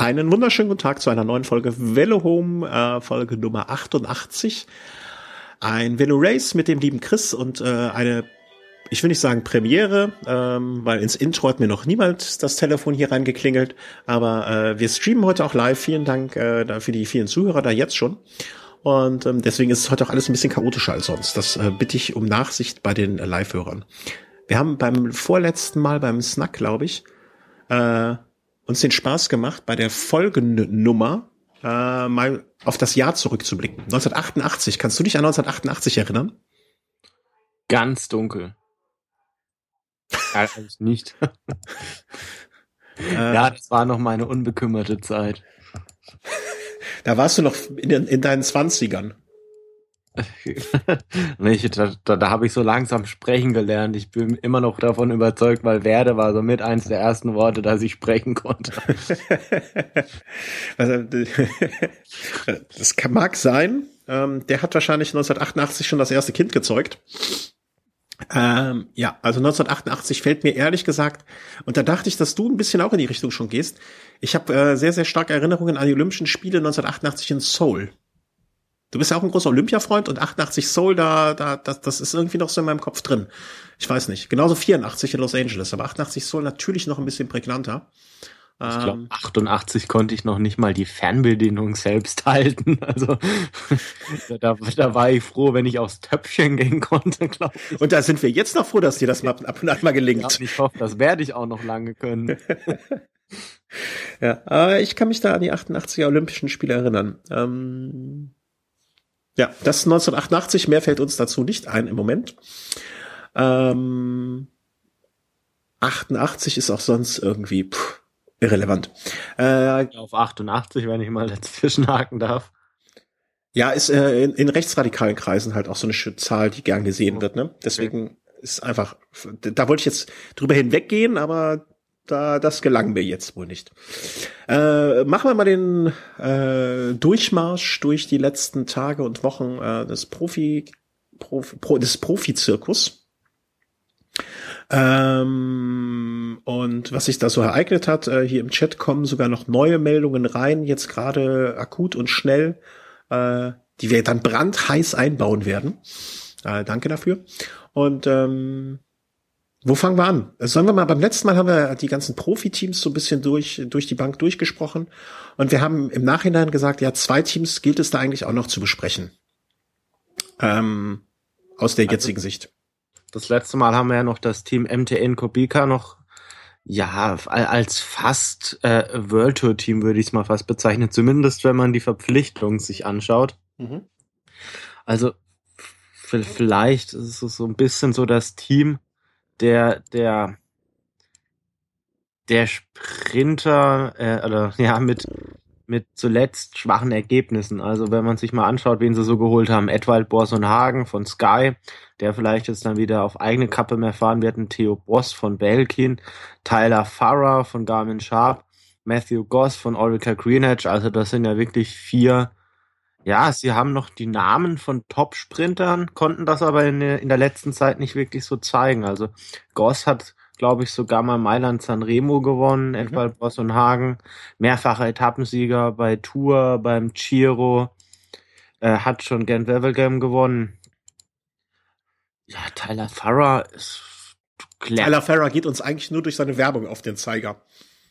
Einen wunderschönen guten Tag zu einer neuen Folge Velo Home, äh, Folge Nummer 88. Ein Velo Race mit dem lieben Chris und äh, eine, ich will nicht sagen Premiere, ähm, weil ins Intro hat mir noch niemand das Telefon hier reingeklingelt, aber äh, wir streamen heute auch live. Vielen Dank äh, für die vielen Zuhörer da jetzt schon. Und ähm, deswegen ist es heute auch alles ein bisschen chaotischer als sonst. Das äh, bitte ich um Nachsicht bei den äh, Live-Hörern. Wir haben beim vorletzten Mal beim Snack, glaube ich, äh, uns den Spaß gemacht, bei der Folgennummer äh, mal auf das Jahr zurückzublicken. 1988. Kannst du dich an 1988 erinnern? Ganz dunkel. Eigentlich nicht. Äh. ja, das war noch meine unbekümmerte Zeit. Da warst du noch in, in deinen Zwanzigern. ich, da, da, da habe ich so langsam sprechen gelernt. Ich bin immer noch davon überzeugt, weil Werde war so mit eins der ersten Worte, dass ich sprechen konnte. das kann, mag sein. Ähm, der hat wahrscheinlich 1988 schon das erste Kind gezeugt. Ähm, ja, also 1988 fällt mir ehrlich gesagt, und da dachte ich, dass du ein bisschen auch in die Richtung schon gehst. Ich habe äh, sehr, sehr starke Erinnerungen an die Olympischen Spiele 1988 in Seoul. Du bist ja auch ein großer Olympia-Freund und 88 Soul, da, da, das, das ist irgendwie noch so in meinem Kopf drin. Ich weiß nicht. Genauso 84 in Los Angeles, aber 88 Soul natürlich noch ein bisschen prägnanter. Ich glaube, 88 konnte ich noch nicht mal die Fernbedienung selbst halten. Also da, da war ich froh, wenn ich aufs Töpfchen gehen konnte, glaube ich. Und da sind wir jetzt noch froh, dass dir das mal ab und an mal gelingt. Ja, ich hoffe, das werde ich auch noch lange können. ja, aber ich kann mich da an die 88er Olympischen Spiele erinnern. Ähm ja, das 1988, mehr fällt uns dazu nicht ein im Moment. Ähm, 88 ist auch sonst irgendwie pff, irrelevant. Äh, Auf 88, wenn ich mal dazwischen haken darf. Ja, ist äh, in, in rechtsradikalen Kreisen halt auch so eine Zahl, die gern gesehen wird. Ne? Deswegen okay. ist einfach, da wollte ich jetzt drüber hinweggehen, aber da, das gelang mir jetzt wohl nicht. Äh, machen wir mal den äh, Durchmarsch durch die letzten Tage und Wochen äh, des Profi, Profi Pro, des Profizirkus. Ähm, und was sich da so ereignet hat, äh, hier im Chat kommen sogar noch neue Meldungen rein, jetzt gerade akut und schnell, äh, die wir dann brandheiß einbauen werden. Äh, danke dafür. Und ähm, wo fangen wir an? Sollen wir mal, beim letzten Mal haben wir die ganzen Profiteams so ein bisschen durch, durch die Bank durchgesprochen. Und wir haben im Nachhinein gesagt, ja, zwei Teams gilt es da eigentlich auch noch zu besprechen. Ähm, aus der also, jetzigen Sicht. Das letzte Mal haben wir ja noch das Team MTN Kobika noch, ja, als fast äh, World Tour Team würde ich es mal fast bezeichnen. Zumindest, wenn man die Verpflichtung sich anschaut. Mhm. Also, vielleicht ist es so ein bisschen so das Team, der, der, der Sprinter, äh, oder ja, mit, mit zuletzt schwachen Ergebnissen. Also wenn man sich mal anschaut, wen sie so geholt haben, Edwald Borson-Hagen von Sky, der vielleicht jetzt dann wieder auf eigene Kappe mehr fahren wird, ein Theo Boss von Belkin, Tyler Farrer von Garmin Sharp, Matthew Goss von Oracle Greenedge, also das sind ja wirklich vier ja, sie haben noch die Namen von Top-Sprintern, konnten das aber in der, in der letzten Zeit nicht wirklich so zeigen. Also Goss hat, glaube ich, sogar mal Mailand Sanremo gewonnen, mhm. etwa Boss und Hagen, mehrfacher Etappensieger bei Tour, beim Giro, äh, hat schon Gent Wevelgem gewonnen. Ja, Tyler Farrer ist Tyler Farrer geht uns eigentlich nur durch seine Werbung auf den Zeiger.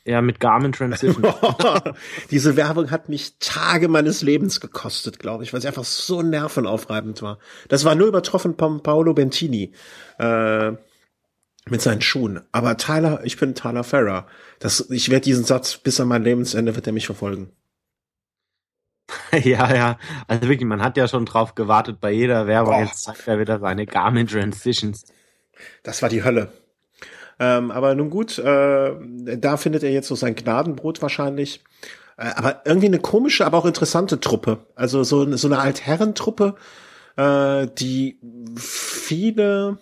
Ja, mit Garmin Transition. Diese Werbung hat mich Tage meines Lebens gekostet, glaube ich, weil sie einfach so nervenaufreibend war. Das war nur übertroffen von Paolo Bentini äh, mit seinen Schuhen. Aber Tyler, ich bin Tyler Ferrer. Das, ich werde diesen Satz bis an mein Lebensende wird er mich verfolgen. ja, ja. Also wirklich, man hat ja schon drauf gewartet bei jeder Werbung. Oh. Jetzt zeigt er wieder seine Garmin Transitions. Das war die Hölle. Ähm, aber nun gut, äh, da findet er jetzt so sein Gnadenbrot wahrscheinlich. Äh, aber irgendwie eine komische, aber auch interessante Truppe. Also so, so eine Altherrentruppe, äh, die viele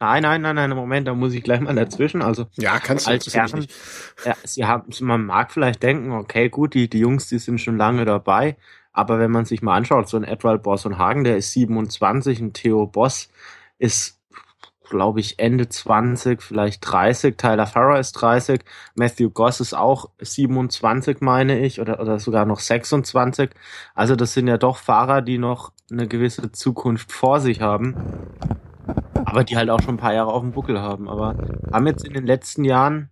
Nein, nein, nein, nein, Moment, da muss ich gleich mal dazwischen. Also ja, kannst du als Herren, ja, sie haben, man mag vielleicht denken, okay, gut, die, die Jungs, die sind schon lange dabei, aber wenn man sich mal anschaut, so ein Edward Boss und Hagen, der ist 27, ein Theo Boss ist glaube ich, Ende 20, vielleicht 30. Tyler Farrer ist 30. Matthew Goss ist auch 27, meine ich, oder, oder sogar noch 26. Also das sind ja doch Fahrer, die noch eine gewisse Zukunft vor sich haben. Aber die halt auch schon ein paar Jahre auf dem Buckel haben. Aber haben jetzt in den letzten Jahren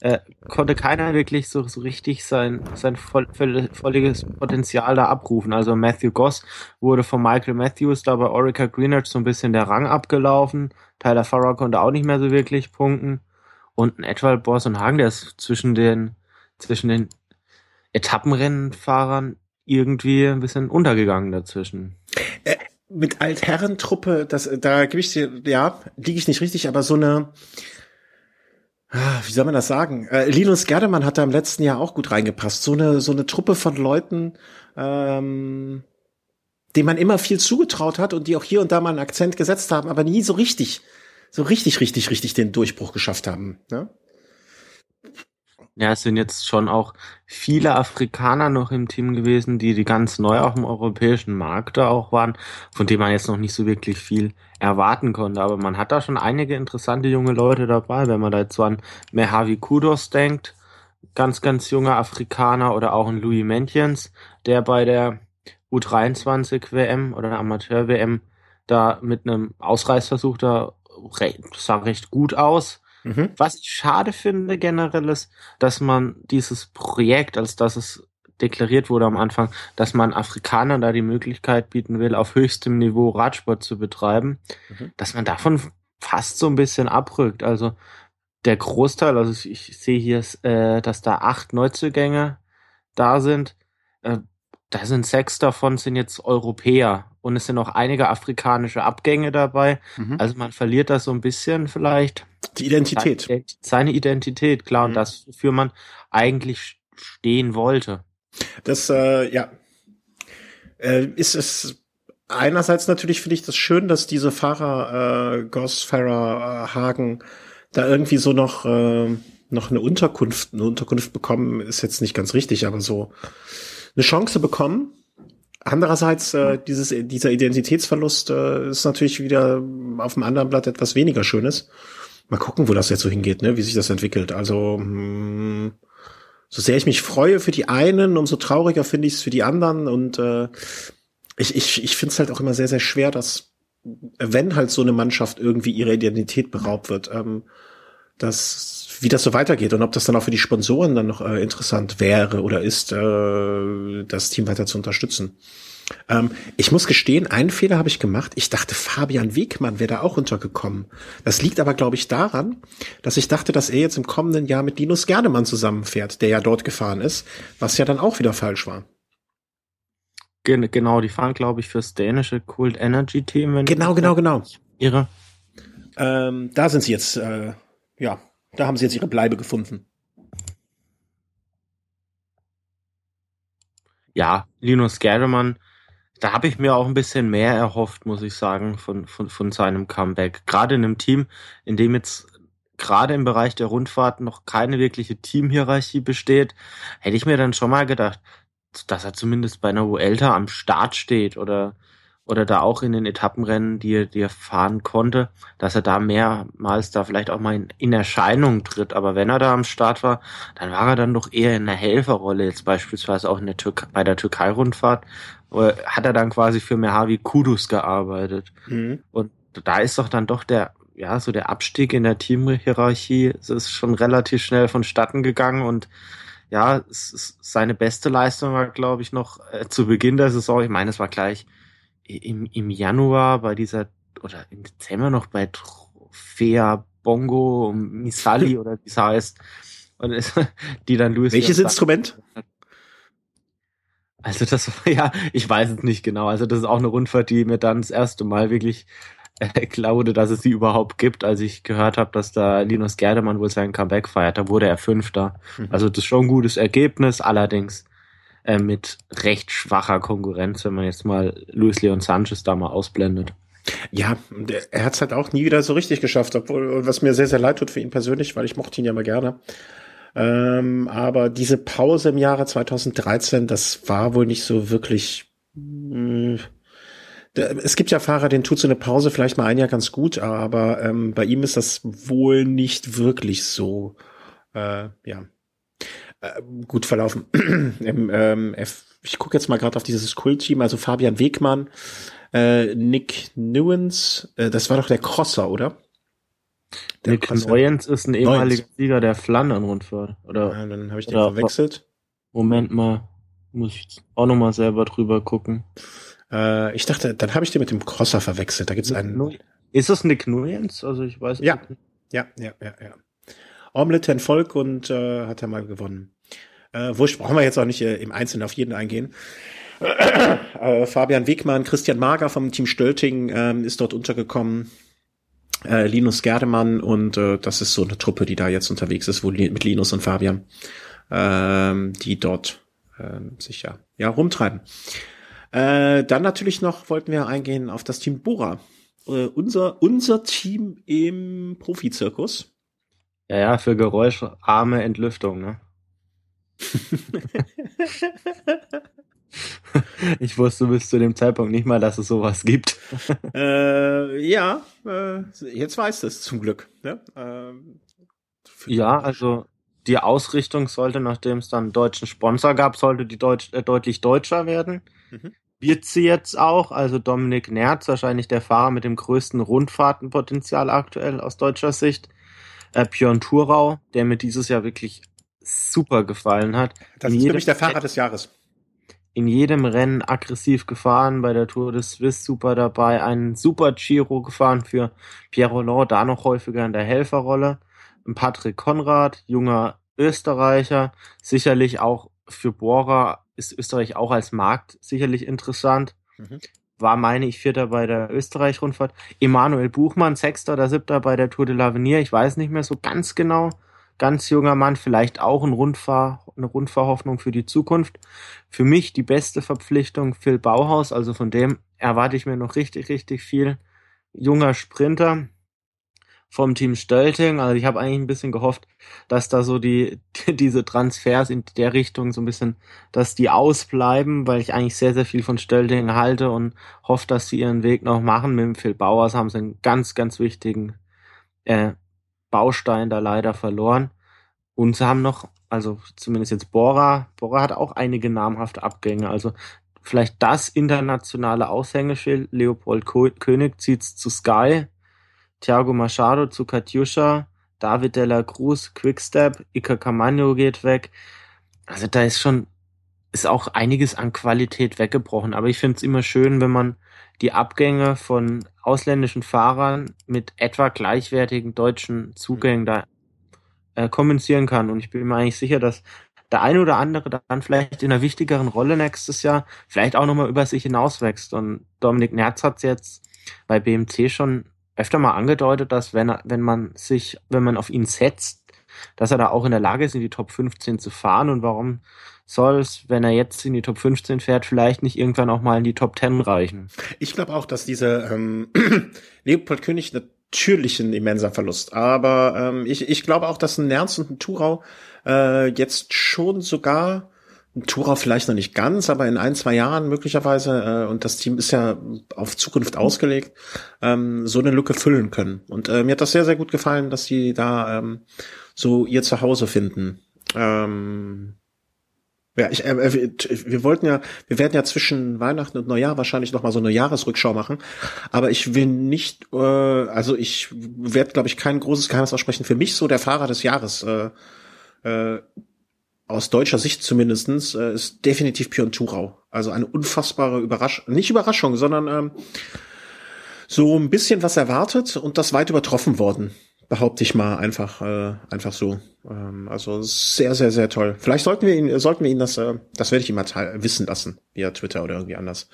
äh, konnte keiner wirklich so, so richtig sein, sein voll, voll, volliges Potenzial da abrufen. Also Matthew Goss wurde von Michael Matthews da bei Orica Greenwich so ein bisschen der Rang abgelaufen. Tyler Farrar konnte auch nicht mehr so wirklich punkten. Und ein Edwald Boss und Hagen, der ist zwischen den, zwischen den Etappenrennenfahrern irgendwie ein bisschen untergegangen dazwischen. Äh, mit Altherrentruppe, das, da gebe ich dir, ja, liege ich nicht richtig, aber so eine, wie soll man das sagen? Äh, Linus Gerdemann hat da im letzten Jahr auch gut reingepasst. So eine, so eine Truppe von Leuten, ähm, denen man immer viel zugetraut hat und die auch hier und da mal einen Akzent gesetzt haben, aber nie so richtig, so richtig, richtig, richtig den Durchbruch geschafft haben. Ne? Ja, es sind jetzt schon auch viele Afrikaner noch im Team gewesen, die, die ganz neu auf dem europäischen Markt da auch waren, von denen man jetzt noch nicht so wirklich viel erwarten konnte. Aber man hat da schon einige interessante junge Leute dabei, wenn man da jetzt so an Mehavi Kudos denkt, ganz, ganz junger Afrikaner oder auch ein Louis Mentjens, der bei der U23 WM oder Amateur WM da mit einem Ausreißversuch da sah recht gut aus Mhm. Was ich schade finde generell ist, dass man dieses Projekt, als dass es deklariert wurde am Anfang, dass man Afrikanern da die Möglichkeit bieten will, auf höchstem Niveau Radsport zu betreiben, mhm. dass man davon fast so ein bisschen abrückt. Also der Großteil, also ich, ich sehe hier, äh, dass da acht Neuzugänge da sind. Äh, da sind sechs davon sind jetzt Europäer und es sind auch einige afrikanische Abgänge dabei. Mhm. Also man verliert da so ein bisschen vielleicht die Identität. Seine, seine Identität, klar, mhm. und das, wofür man eigentlich stehen wollte. Das, äh, ja, äh, ist es einerseits natürlich finde ich das schön, dass diese Fahrer äh, Goss, Farrer, äh, Hagen da irgendwie so noch äh, noch eine Unterkunft, eine Unterkunft bekommen, ist jetzt nicht ganz richtig, aber so eine Chance bekommen. Andererseits, äh, dieses, dieser Identitätsverlust äh, ist natürlich wieder auf dem anderen Blatt etwas weniger Schönes. Mal gucken, wo das jetzt so hingeht, ne? wie sich das entwickelt. Also, mh, hm, so sehr ich mich freue für die einen, umso trauriger finde ich es für die anderen. Und äh, ich, ich, ich finde es halt auch immer sehr, sehr schwer, dass, wenn halt so eine Mannschaft irgendwie ihre Identität beraubt wird, ähm, dass wie das so weitergeht und ob das dann auch für die Sponsoren dann noch äh, interessant wäre oder ist, äh, das Team weiter zu unterstützen. Ähm, ich muss gestehen, einen Fehler habe ich gemacht. Ich dachte, Fabian Wegmann wäre da auch untergekommen. Das liegt aber, glaube ich, daran, dass ich dachte, dass er jetzt im kommenden Jahr mit Linus Gernemann zusammenfährt, der ja dort gefahren ist, was ja dann auch wieder falsch war. Genau, die fahren, glaube ich, fürs dänische Cult Energy Team. Genau, genau, genau. Ihre. Ähm, da sind sie jetzt, äh, ja, da haben sie jetzt ihre Bleibe gefunden. Ja, Linus Gerdemann, da habe ich mir auch ein bisschen mehr erhofft, muss ich sagen, von, von, von seinem Comeback. Gerade in einem Team, in dem jetzt gerade im Bereich der Rundfahrt noch keine wirkliche Teamhierarchie besteht, hätte ich mir dann schon mal gedacht, dass er zumindest bei einer Vuelta am Start steht oder oder da auch in den Etappenrennen, die er, die er fahren konnte, dass er da mehrmals da vielleicht auch mal in, in Erscheinung tritt. Aber wenn er da am Start war, dann war er dann doch eher in einer Helferrolle, jetzt beispielsweise auch in der Türkei, bei der Türkei-Rundfahrt, hat er dann quasi für Mehavi Kudus gearbeitet. Mhm. Und da ist doch dann doch der, ja, so der Abstieg in der Teamhierarchie, es ist schon relativ schnell vonstatten gegangen und ja, seine beste Leistung war, glaube ich, noch äh, zu Beginn der Saison. Ich meine, es war gleich im, im Januar bei dieser, oder im Dezember noch bei Trofea Bongo Misali oder wie es heißt. Und es, die dann Louis. Welches Instrument? Also das war ja, ich weiß es nicht genau. Also das ist auch eine Rundfahrt, die mir dann das erste Mal wirklich äh, glaube, dass es sie überhaupt gibt, als ich gehört habe, dass da Linus Gerdemann wohl sein Comeback feiert. Da wurde er Fünfter. Mhm. Also das ist schon ein gutes Ergebnis. Allerdings äh, mit recht schwacher Konkurrenz, wenn man jetzt mal Luis Leon Sanchez da mal ausblendet. Ja, er hat es halt auch nie wieder so richtig geschafft, obwohl, was mir sehr, sehr leid tut für ihn persönlich, weil ich mochte ihn ja mal gerne. Ähm, aber diese Pause im Jahre 2013, das war wohl nicht so wirklich, mh, hm, Es gibt ja Fahrer, denen tut so eine Pause vielleicht mal ein Jahr ganz gut, aber ähm, bei ihm ist das wohl nicht wirklich so, äh, ja, äh, gut verlaufen. Im, ähm, F ich gucke jetzt mal gerade auf dieses Kult-Team, also Fabian Wegmann, äh, Nick Newens, äh, das war doch der Crosser, oder? Der Nick Newens ist ein ehemaliger. Sieger der Flandern-Rundfahrt. Oder, ja, dann habe ich den verwechselt. Moment mal, muss ich auch noch mal selber drüber gucken. Äh, ich dachte, dann habe ich den mit dem Crosser verwechselt. Da gibt's einen. Ist das Nick Nuyens? Also ich weiß ja. nicht. Ja, ja, ja, ja. Omelette Volk und äh, hat er mal gewonnen. Äh, wurscht, brauchen wir jetzt auch nicht äh, im Einzelnen auf jeden eingehen. Äh, Fabian Wegmann, Christian Mager vom Team Stölting ähm, ist dort untergekommen. Äh, Linus Gerdemann und äh, das ist so eine Truppe, die da jetzt unterwegs ist, wo mit Linus und Fabian, ähm, die dort äh, sich ja, ja rumtreiben. Äh, dann natürlich noch wollten wir eingehen auf das Team Bora. Äh, unser, unser Team im Profizirkus. Ja, ja, für geräuscharme Entlüftung, ne? ich wusste bis zu dem Zeitpunkt nicht mal, dass es sowas gibt. äh, ja, äh, jetzt weißt du es zum Glück. Ne? Ähm, ja, also die Ausrichtung sollte, nachdem es dann einen deutschen Sponsor gab, sollte die Deutsch, äh, deutlich deutscher werden. Mhm. Wird sie jetzt auch, also Dominik Nerz, wahrscheinlich der Fahrer mit dem größten Rundfahrtenpotenzial aktuell aus deutscher Sicht. Äh, Björn Thurau, der mir dieses Jahr wirklich super gefallen hat. Das in ist nämlich der Fahrer des Jahres. In jedem Rennen aggressiv gefahren, bei der Tour des Swiss super dabei, einen super Giro gefahren für Pierre Roland, da noch häufiger in der Helferrolle. Patrick Konrad, junger Österreicher, sicherlich auch für Bora ist Österreich auch als Markt sicherlich interessant. Mhm. War, meine ich, Vierter bei der Österreich-Rundfahrt. Emanuel Buchmann, Sechster oder Siebter bei der Tour de l'Avenir. Ich weiß nicht mehr so ganz genau. Ganz junger Mann, vielleicht auch ein Rundfahr, eine Rundfahrhoffnung für die Zukunft. Für mich die beste Verpflichtung Phil Bauhaus, also von dem erwarte ich mir noch richtig, richtig viel. Junger Sprinter, vom Team Stölting. Also ich habe eigentlich ein bisschen gehofft, dass da so die, diese Transfers in der Richtung so ein bisschen, dass die ausbleiben, weil ich eigentlich sehr, sehr viel von Stölting halte und hoffe, dass sie ihren Weg noch machen. Mit dem Phil Bauers haben sie einen ganz, ganz wichtigen äh, Baustein da leider verloren. Und sie haben noch, also zumindest jetzt Bora, Bora hat auch einige namhafte Abgänge. Also vielleicht das internationale Aushängeschild. Leopold König zieht's zu Sky Thiago Machado zu Katjuscha, David de la Cruz, Quickstep, Iker Camano geht weg. Also da ist schon, ist auch einiges an Qualität weggebrochen. Aber ich finde es immer schön, wenn man die Abgänge von ausländischen Fahrern mit etwa gleichwertigen deutschen Zugängen da äh, kompensieren kann. Und ich bin mir eigentlich sicher, dass der eine oder andere dann vielleicht in einer wichtigeren Rolle nächstes Jahr vielleicht auch nochmal über sich hinauswächst. Und Dominik Nerz hat es jetzt bei BMC schon öfter mal angedeutet, dass wenn wenn man sich, wenn man auf ihn setzt, dass er da auch in der Lage ist, in die Top 15 zu fahren und warum soll es, wenn er jetzt in die Top 15 fährt, vielleicht nicht irgendwann auch mal in die Top 10 reichen? Ich glaube auch, dass diese ähm, Leopold König natürlich ein immenser Verlust, aber ähm, ich, ich glaube auch, dass ein Nernst und ein Thurau äh, jetzt schon sogar Tourer vielleicht noch nicht ganz, aber in ein, zwei Jahren möglicherweise, äh, und das Team ist ja auf Zukunft ausgelegt, ähm, so eine Lücke füllen können. Und äh, mir hat das sehr, sehr gut gefallen, dass sie da ähm, so ihr Zuhause finden. Ähm, ja, ich, äh, wir, wir wollten ja, wir werden ja zwischen Weihnachten und Neujahr wahrscheinlich noch mal so eine Jahresrückschau machen, aber ich will nicht, äh, also ich werde, glaube ich, kein großes Geheimnis aussprechen. Für mich so der Fahrer des Jahres äh, äh, aus deutscher Sicht zumindestens äh, ist definitiv Björn Thurau. Also eine unfassbare Überraschung, nicht Überraschung, sondern ähm, so ein bisschen was erwartet und das weit übertroffen worden, behaupte ich mal einfach, äh, einfach so. Ähm, also sehr, sehr, sehr toll. Vielleicht sollten wir ihn, sollten wir ihn das, äh, das werde ich ihm mal wissen lassen via Twitter oder irgendwie anders.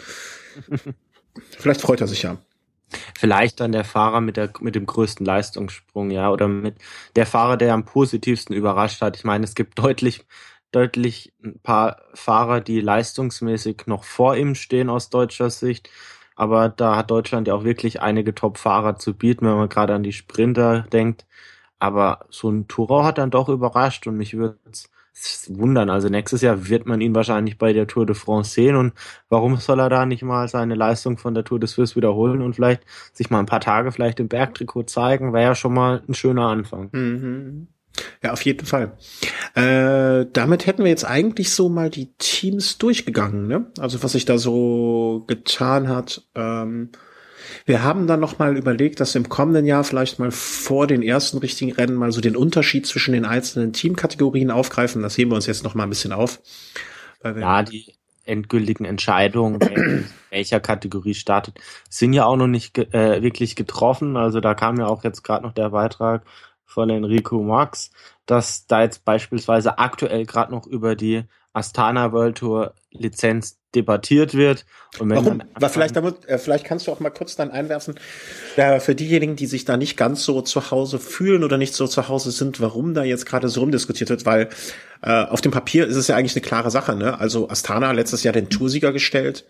Vielleicht freut er sich ja. Vielleicht dann der Fahrer mit, der, mit dem größten Leistungssprung, ja, oder mit der Fahrer, der am positivsten überrascht hat. Ich meine, es gibt deutlich, deutlich ein paar Fahrer, die leistungsmäßig noch vor ihm stehen aus deutscher Sicht. Aber da hat Deutschland ja auch wirklich einige Top-Fahrer zu bieten, wenn man gerade an die Sprinter denkt. Aber so ein Tourau hat dann doch überrascht und mich würde es wundern. Also nächstes Jahr wird man ihn wahrscheinlich bei der Tour de France sehen und warum soll er da nicht mal seine Leistung von der Tour de Suisse wiederholen und vielleicht sich mal ein paar Tage vielleicht im Bergtrikot zeigen, wäre ja schon mal ein schöner Anfang. Mhm. Ja, auf jeden Fall. Äh, damit hätten wir jetzt eigentlich so mal die Teams durchgegangen, ne? Also was sich da so getan hat. Ähm, wir haben dann noch mal überlegt, dass wir im kommenden Jahr vielleicht mal vor den ersten richtigen Rennen mal so den Unterschied zwischen den einzelnen Teamkategorien aufgreifen. Das heben wir uns jetzt noch mal ein bisschen auf. ja, die endgültigen Entscheidungen, welcher Kategorie startet, sind ja auch noch nicht äh, wirklich getroffen. Also da kam ja auch jetzt gerade noch der Beitrag von Enrico Max, dass da jetzt beispielsweise aktuell gerade noch über die Astana World Tour Lizenz debattiert wird. Und wenn Warum? War vielleicht, damit, äh, vielleicht kannst du auch mal kurz dann einwerfen, äh, für diejenigen, die sich da nicht ganz so zu Hause fühlen oder nicht so zu Hause sind, warum da jetzt gerade so rumdiskutiert wird, weil äh, auf dem Papier ist es ja eigentlich eine klare Sache. Ne? Also Astana letztes Jahr den Toursieger gestellt.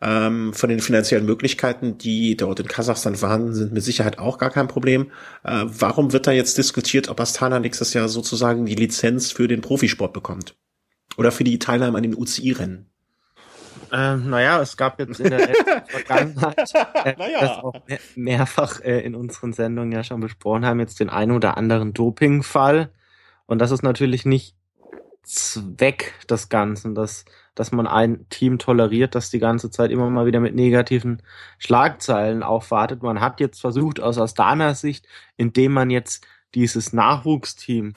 Ähm, von den finanziellen Möglichkeiten, die dort in Kasachstan vorhanden sind, mit Sicherheit auch gar kein Problem. Äh, warum wird da jetzt diskutiert, ob Astana nächstes Jahr sozusagen die Lizenz für den Profisport bekommt? Oder für die Teilnahme an den UCI-Rennen? Ähm, naja, es gab jetzt in der Vergangenheit, äh, naja. das auch mehr, mehrfach äh, in unseren Sendungen ja schon besprochen haben, jetzt den einen oder anderen Dopingfall. Und das ist natürlich nicht Zweck des Ganzen, dass, dass man ein Team toleriert, das die ganze Zeit immer mal wieder mit negativen Schlagzeilen aufwartet. Man hat jetzt versucht, aus Astanas Sicht, indem man jetzt dieses Nachwuchsteam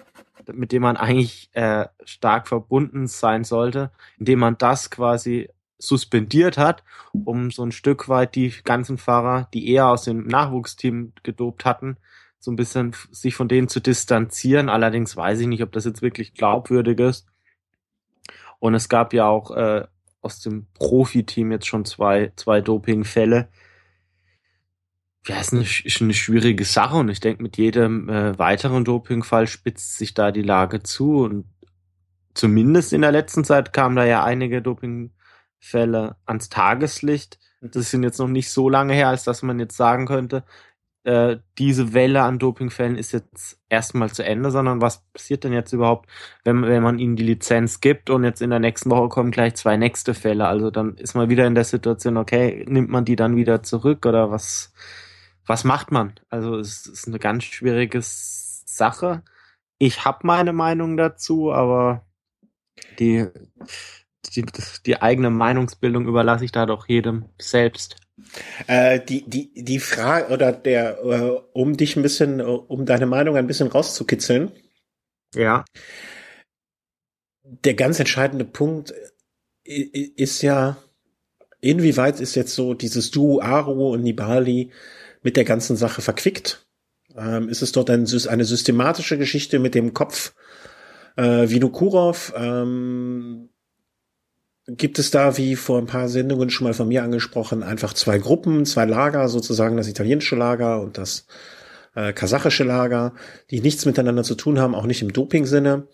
mit dem man eigentlich äh, stark verbunden sein sollte, indem man das quasi suspendiert hat, um so ein Stück weit die ganzen Fahrer, die eher aus dem Nachwuchsteam gedopt hatten, so ein bisschen sich von denen zu distanzieren. Allerdings weiß ich nicht, ob das jetzt wirklich glaubwürdig ist. Und es gab ja auch äh, aus dem Profiteam jetzt schon zwei, zwei Dopingfälle. Ja, ist eine, ist eine schwierige Sache und ich denke, mit jedem äh, weiteren Dopingfall spitzt sich da die Lage zu und zumindest in der letzten Zeit kamen da ja einige Doping Fälle ans Tageslicht. Mhm. Das sind jetzt noch nicht so lange her, als dass man jetzt sagen könnte, äh, diese Welle an Dopingfällen ist jetzt erstmal zu Ende, sondern was passiert denn jetzt überhaupt, wenn, wenn man ihnen die Lizenz gibt und jetzt in der nächsten Woche kommen gleich zwei nächste Fälle? Also dann ist man wieder in der Situation, okay, nimmt man die dann wieder zurück oder was, was macht man? Also es ist eine ganz schwierige Sache. Ich habe meine Meinung dazu, aber die die, die eigene Meinungsbildung überlasse ich da doch jedem selbst. Äh, die, die, die Frage oder der, äh, um dich ein bisschen, um deine Meinung ein bisschen rauszukitzeln. Ja. Der ganz entscheidende Punkt ist ja, inwieweit ist jetzt so dieses Duo Aro und Nibali mit der ganzen Sache verquickt? Ähm, ist es dort ein, eine systematische Geschichte mit dem Kopf äh, Vinokurov? Ähm, gibt es da, wie vor ein paar Sendungen schon mal von mir angesprochen, einfach zwei Gruppen, zwei Lager, sozusagen das italienische Lager und das äh, kasachische Lager, die nichts miteinander zu tun haben, auch nicht im Doping-Sinne.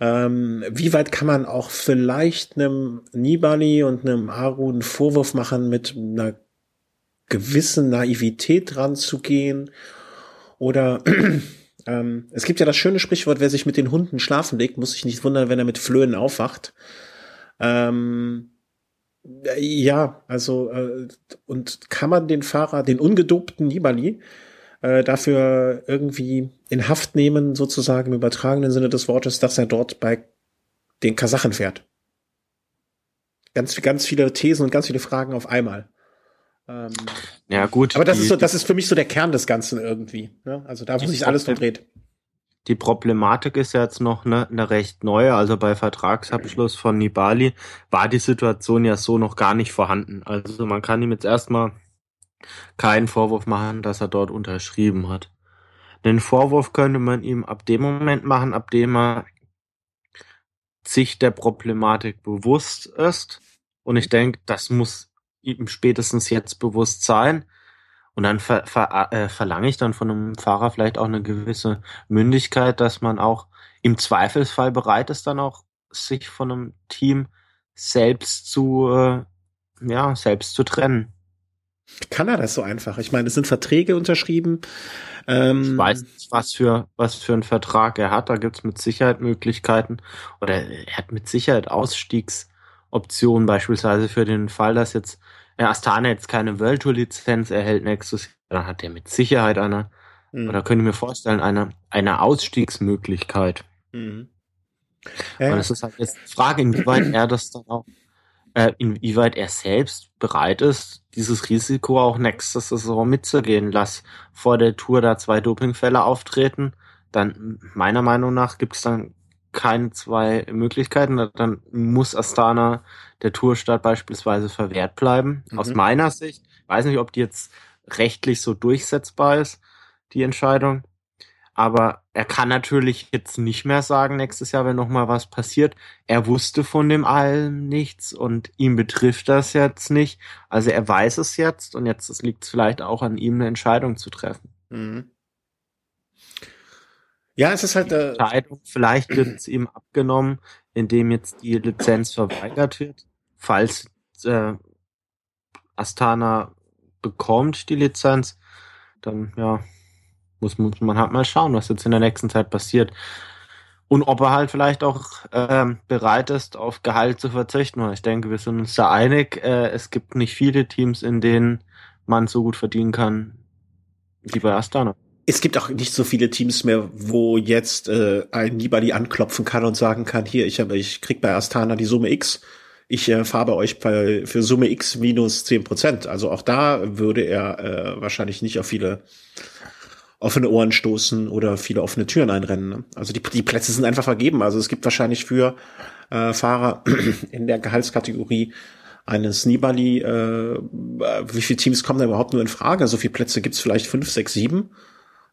Ähm, wie weit kann man auch vielleicht einem Nibali und einem Aru einen Vorwurf machen, mit einer gewissen Naivität dran zu gehen? Oder ähm, es gibt ja das schöne Sprichwort, wer sich mit den Hunden schlafen legt, muss sich nicht wundern, wenn er mit Flöhen aufwacht. Ähm, ja, also äh, und kann man den Fahrer, den ungedobten Nibali, äh, dafür irgendwie in Haft nehmen, sozusagen im übertragenen Sinne des Wortes, dass er dort bei den Kasachen fährt? Ganz, ganz viele Thesen und ganz viele Fragen auf einmal. Ähm, ja, gut. Aber das die, ist so, das ist für mich so der Kern des Ganzen irgendwie. Ne? Also da, wo sich alles drum dreht. Die Problematik ist jetzt noch eine, eine recht neue. Also bei Vertragsabschluss von Nibali war die Situation ja so noch gar nicht vorhanden. Also man kann ihm jetzt erstmal keinen Vorwurf machen, dass er dort unterschrieben hat. Den Vorwurf könnte man ihm ab dem Moment machen, ab dem er sich der Problematik bewusst ist. Und ich denke, das muss ihm spätestens jetzt bewusst sein. Und dann ver, ver, äh, verlange ich dann von einem Fahrer vielleicht auch eine gewisse Mündigkeit, dass man auch im Zweifelsfall bereit ist, dann auch sich von einem Team selbst zu, äh, ja, selbst zu trennen. Kann er das so einfach? Ich meine, es sind Verträge unterschrieben. Ähm, ich weiß nicht, was für, was für einen Vertrag er hat. Da gibt's mit Sicherheit Möglichkeiten. Oder er hat mit Sicherheit Ausstiegsoptionen, beispielsweise für den Fall, dass jetzt äh, Astana jetzt keine World Tour Lizenz erhält nächstes Jahr. Dann hat er mit Sicherheit eine, mhm. oder könnte ich mir vorstellen, eine, eine Ausstiegsmöglichkeit. Mhm. Und es ist halt jetzt die Frage, inwieweit er das dann auch äh, inwieweit er selbst bereit ist, dieses Risiko auch nächste Saison mitzugehen. Lass vor der Tour da zwei Dopingfälle auftreten, dann meiner Meinung nach gibt es dann keine zwei Möglichkeiten. Dann muss Astana der Tourstart beispielsweise verwehrt bleiben. Mhm. Aus meiner Sicht, weiß nicht, ob die jetzt rechtlich so durchsetzbar ist, die Entscheidung. Aber er kann natürlich jetzt nicht mehr sagen, nächstes Jahr, wenn nochmal was passiert. Er wusste von dem allem nichts und ihm betrifft das jetzt nicht. Also er weiß es jetzt und jetzt liegt es vielleicht auch an ihm, eine Entscheidung zu treffen. Mhm. Ja, es ist halt. Äh Entscheidung, vielleicht wird es ihm abgenommen, indem jetzt die Lizenz verweigert wird. Falls äh, Astana bekommt die Lizenz, dann ja, muss, muss man halt mal schauen, was jetzt in der nächsten Zeit passiert. Und ob er halt vielleicht auch ähm, bereit ist, auf Gehalt zu verzichten. Weil ich denke, wir sind uns da einig. Äh, es gibt nicht viele Teams, in denen man so gut verdienen kann wie bei Astana. Es gibt auch nicht so viele Teams mehr, wo jetzt äh, ein Nibali anklopfen kann und sagen kann, hier, ich habe, ich krieg bei Astana die Summe X. Ich äh, fahre bei euch bei, für Summe X minus zehn Prozent. Also auch da würde er äh, wahrscheinlich nicht auf viele offene Ohren stoßen oder viele offene Türen einrennen. Ne? Also die, die Plätze sind einfach vergeben. Also es gibt wahrscheinlich für äh, Fahrer in der Gehaltskategorie eines Nibali, äh, wie viele Teams kommen da überhaupt nur in Frage? So viele Plätze gibt's vielleicht fünf, sechs, sieben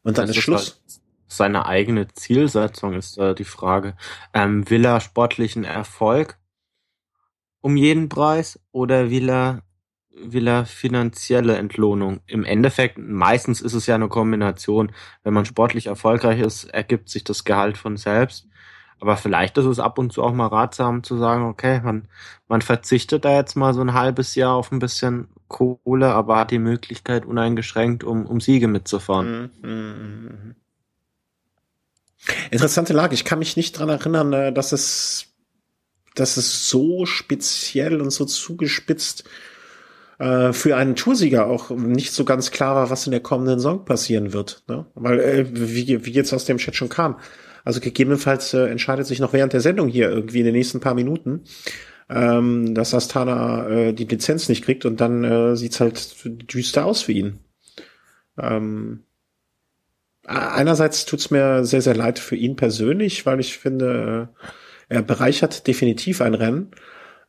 und dann das ist Schluss. Halt seine eigene Zielsetzung ist äh, die Frage. Ähm, will er sportlichen Erfolg um jeden Preis oder will er will er finanzielle Entlohnung. Im Endeffekt, meistens ist es ja eine Kombination. Wenn man sportlich erfolgreich ist, ergibt sich das Gehalt von selbst. Aber vielleicht ist es ab und zu auch mal ratsam zu sagen, okay, man, man verzichtet da jetzt mal so ein halbes Jahr auf ein bisschen Kohle, aber hat die Möglichkeit uneingeschränkt, um, um Siege mitzufahren. Mhm, mhm, mhm. Interessante Lage. Ich kann mich nicht dran erinnern, äh, dass es, dass es so speziell und so zugespitzt äh, für einen Toursieger auch nicht so ganz klar war, was in der kommenden Saison passieren wird. Ne? Weil, äh, wie, wie jetzt aus dem Chat schon kam. Also gegebenenfalls äh, entscheidet sich noch während der Sendung hier irgendwie in den nächsten paar Minuten, ähm, dass Astana äh, die Lizenz nicht kriegt und dann äh, sieht's halt düster aus für ihn. Ähm, einerseits tut's mir sehr, sehr leid für ihn persönlich, weil ich finde, äh, er bereichert definitiv ein Rennen.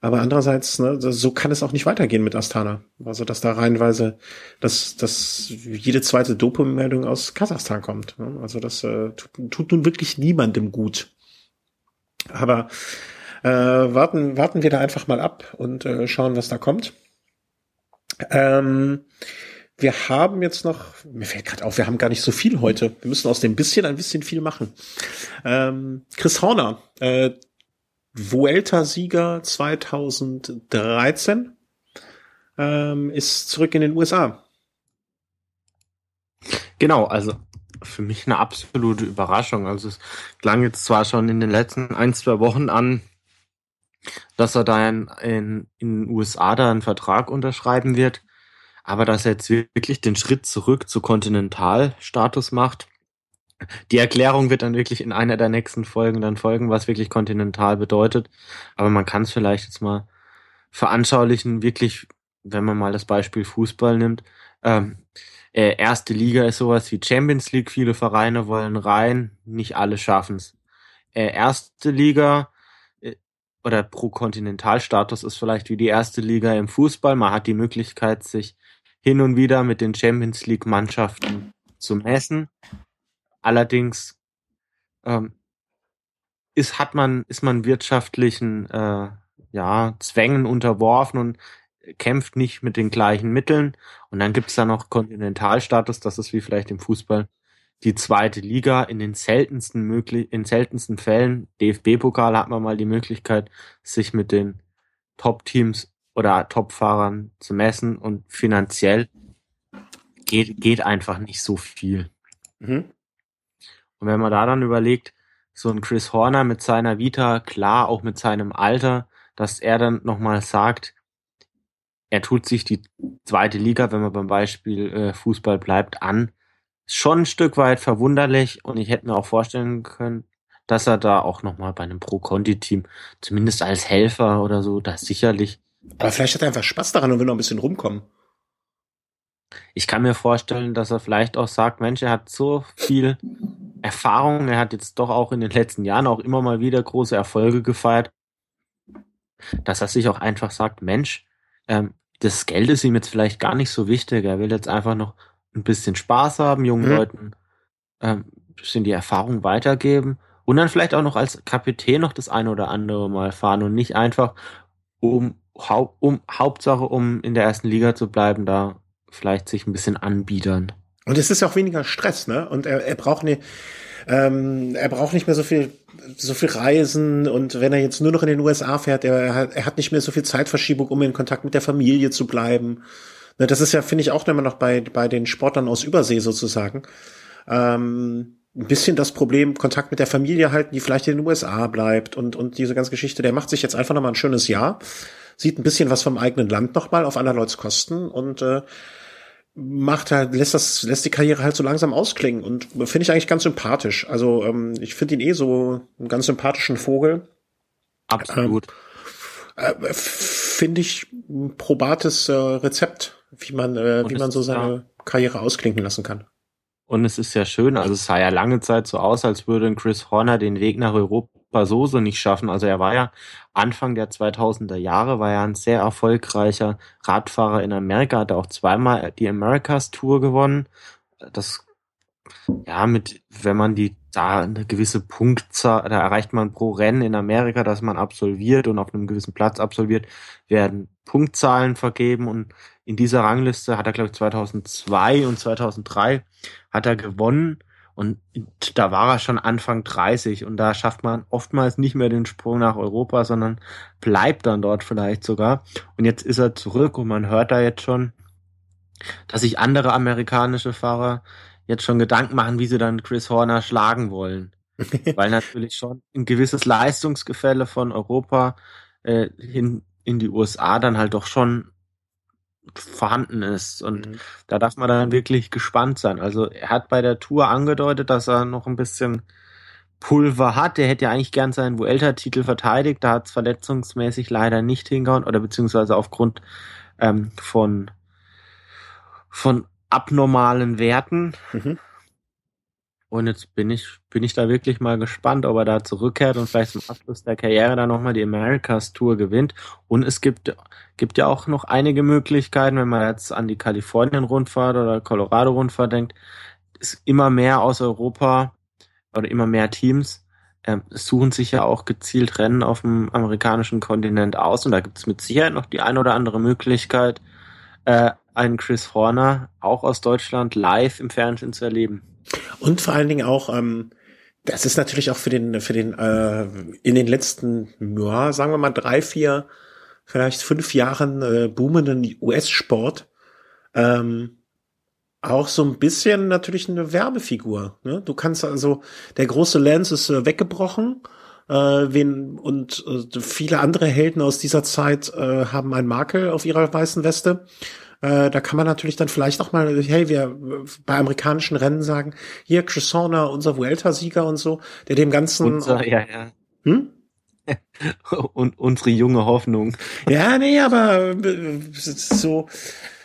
Aber andererseits, ne, so kann es auch nicht weitergehen mit Astana. Also, dass da reihenweise, dass, dass jede zweite Dopingmeldung aus Kasachstan kommt. Ne? Also, das äh, tut, tut nun wirklich niemandem gut. Aber äh, warten, warten wir da einfach mal ab und äh, schauen, was da kommt. Ähm, wir haben jetzt noch, mir fällt gerade auf, wir haben gar nicht so viel heute. Wir müssen aus dem bisschen ein bisschen viel machen. Ähm, Chris Horner, äh, Vuelta-Sieger 2013 ähm, ist zurück in den USA. Genau, also für mich eine absolute Überraschung. Also es klang jetzt zwar schon in den letzten ein, zwei Wochen an, dass er da in, in, in den USA da einen Vertrag unterschreiben wird, aber dass er jetzt wirklich den Schritt zurück zu Kontinentalstatus macht, die Erklärung wird dann wirklich in einer der nächsten Folgen dann folgen, was wirklich kontinental bedeutet. Aber man kann es vielleicht jetzt mal veranschaulichen, wirklich, wenn man mal das Beispiel Fußball nimmt. Ähm, äh, erste Liga ist sowas wie Champions League. Viele Vereine wollen rein, nicht alle schaffen es. Äh, erste Liga äh, oder pro Kontinentalstatus ist vielleicht wie die erste Liga im Fußball. Man hat die Möglichkeit, sich hin und wieder mit den Champions League Mannschaften zu messen. Allerdings ähm, ist, hat man, ist man wirtschaftlichen äh, ja, Zwängen unterworfen und kämpft nicht mit den gleichen Mitteln. Und dann gibt's da noch Kontinentalstatus, das ist wie vielleicht im Fußball die zweite Liga in den seltensten möglich, in seltensten Fällen. DFB-Pokal hat man mal die Möglichkeit, sich mit den Top-Teams oder Topfahrern zu messen und finanziell geht, geht einfach nicht so viel. Mhm. Und wenn man da dann überlegt, so ein Chris Horner mit seiner Vita, klar, auch mit seinem Alter, dass er dann nochmal sagt, er tut sich die zweite Liga, wenn man beim Beispiel äh, Fußball bleibt, an. schon ein Stück weit verwunderlich und ich hätte mir auch vorstellen können, dass er da auch nochmal bei einem Pro-Conti-Team, zumindest als Helfer oder so, da sicherlich. Aber vielleicht hat er einfach Spaß daran und will noch ein bisschen rumkommen. Ich kann mir vorstellen, dass er vielleicht auch sagt, Mensch, er hat so viel Erfahrung, er hat jetzt doch auch in den letzten Jahren auch immer mal wieder große Erfolge gefeiert, dass er sich auch einfach sagt, Mensch, ähm, das Geld ist ihm jetzt vielleicht gar nicht so wichtig. Er will jetzt einfach noch ein bisschen Spaß haben, jungen mhm. Leuten ähm, bisschen die Erfahrung weitergeben und dann vielleicht auch noch als Kapitän noch das eine oder andere Mal fahren und nicht einfach um, um Hauptsache um in der ersten Liga zu bleiben, da vielleicht sich ein bisschen anbiedern. Und es ist ja auch weniger Stress, ne? Und er, er braucht ne, ähm, er braucht nicht mehr so viel so viel Reisen und wenn er jetzt nur noch in den USA fährt, er hat, er hat nicht mehr so viel Zeitverschiebung, um in Kontakt mit der Familie zu bleiben. Ne, das ist ja, finde ich, auch immer noch bei, bei den Sportlern aus Übersee sozusagen. Ähm, ein bisschen das Problem, Kontakt mit der Familie halten, die vielleicht in den USA bleibt und, und diese ganze Geschichte, der macht sich jetzt einfach nochmal ein schönes Jahr, sieht ein bisschen was vom eigenen Land nochmal auf anderer Kosten und äh, macht halt, lässt das, lässt die Karriere halt so langsam ausklingen und finde ich eigentlich ganz sympathisch. Also ähm, ich finde ihn eh so einen ganz sympathischen Vogel. Absolut. Ähm, äh, finde ich ein probates äh, Rezept, wie man, äh, wie man so seine ja. Karriere ausklinken lassen kann. Und es ist ja schön, also es sah ja lange Zeit so aus, als würde ein Chris Horner den Weg nach Europa so so nicht schaffen. Also er war ja Anfang der 2000er Jahre, war ja ein sehr erfolgreicher Radfahrer in Amerika, hat auch zweimal die Americas Tour gewonnen. Das, ja, mit, wenn man die, da eine gewisse Punktzahl, da erreicht man pro Rennen in Amerika, dass man absolviert und auf einem gewissen Platz absolviert, werden Punktzahlen vergeben und in dieser Rangliste hat er, glaube ich, 2002 und 2003 hat er gewonnen und da war er schon Anfang 30 und da schafft man oftmals nicht mehr den Sprung nach Europa, sondern bleibt dann dort vielleicht sogar. Und jetzt ist er zurück und man hört da jetzt schon, dass sich andere amerikanische Fahrer jetzt schon Gedanken machen, wie sie dann Chris Horner schlagen wollen. Weil natürlich schon ein gewisses Leistungsgefälle von Europa äh, hin in die USA dann halt doch schon vorhanden ist. Und mhm. da darf man dann wirklich gespannt sein. Also er hat bei der Tour angedeutet, dass er noch ein bisschen Pulver hat. Der hätte ja eigentlich gern seinen Vuelta-Titel verteidigt. Da hat es verletzungsmäßig leider nicht hingehauen oder beziehungsweise aufgrund ähm, von, von abnormalen Werten. Mhm. Und jetzt bin ich, bin ich da wirklich mal gespannt, ob er da zurückkehrt und vielleicht zum Abschluss der Karriere dann nochmal die Americas Tour gewinnt. Und es gibt, gibt ja auch noch einige Möglichkeiten, wenn man jetzt an die Kalifornien-Rundfahrt oder Colorado-Rundfahrt denkt, ist immer mehr aus Europa oder immer mehr Teams äh, suchen sich ja auch gezielt Rennen auf dem amerikanischen Kontinent aus. Und da gibt es mit Sicherheit noch die ein oder andere Möglichkeit, äh, einen Chris Horner auch aus Deutschland live im Fernsehen zu erleben. Und vor allen Dingen auch, ähm, das ist natürlich auch für den, für den, äh, in den letzten, ja, sagen wir mal drei, vier, vielleicht fünf Jahren äh, boomenden US-Sport, ähm, auch so ein bisschen natürlich eine Werbefigur. Ne? Du kannst also, der große Lance ist äh, weggebrochen, äh, wen, und äh, viele andere Helden aus dieser Zeit äh, haben einen Makel auf ihrer weißen Weste. Äh, da kann man natürlich dann vielleicht auch mal, hey, wir bei amerikanischen Rennen sagen, hier Chris Horner, unser Vuelta-Sieger und so, der dem Ganzen. Unser, ja, ja. Hm? und unsere junge Hoffnung. Ja, nee, aber äh, so,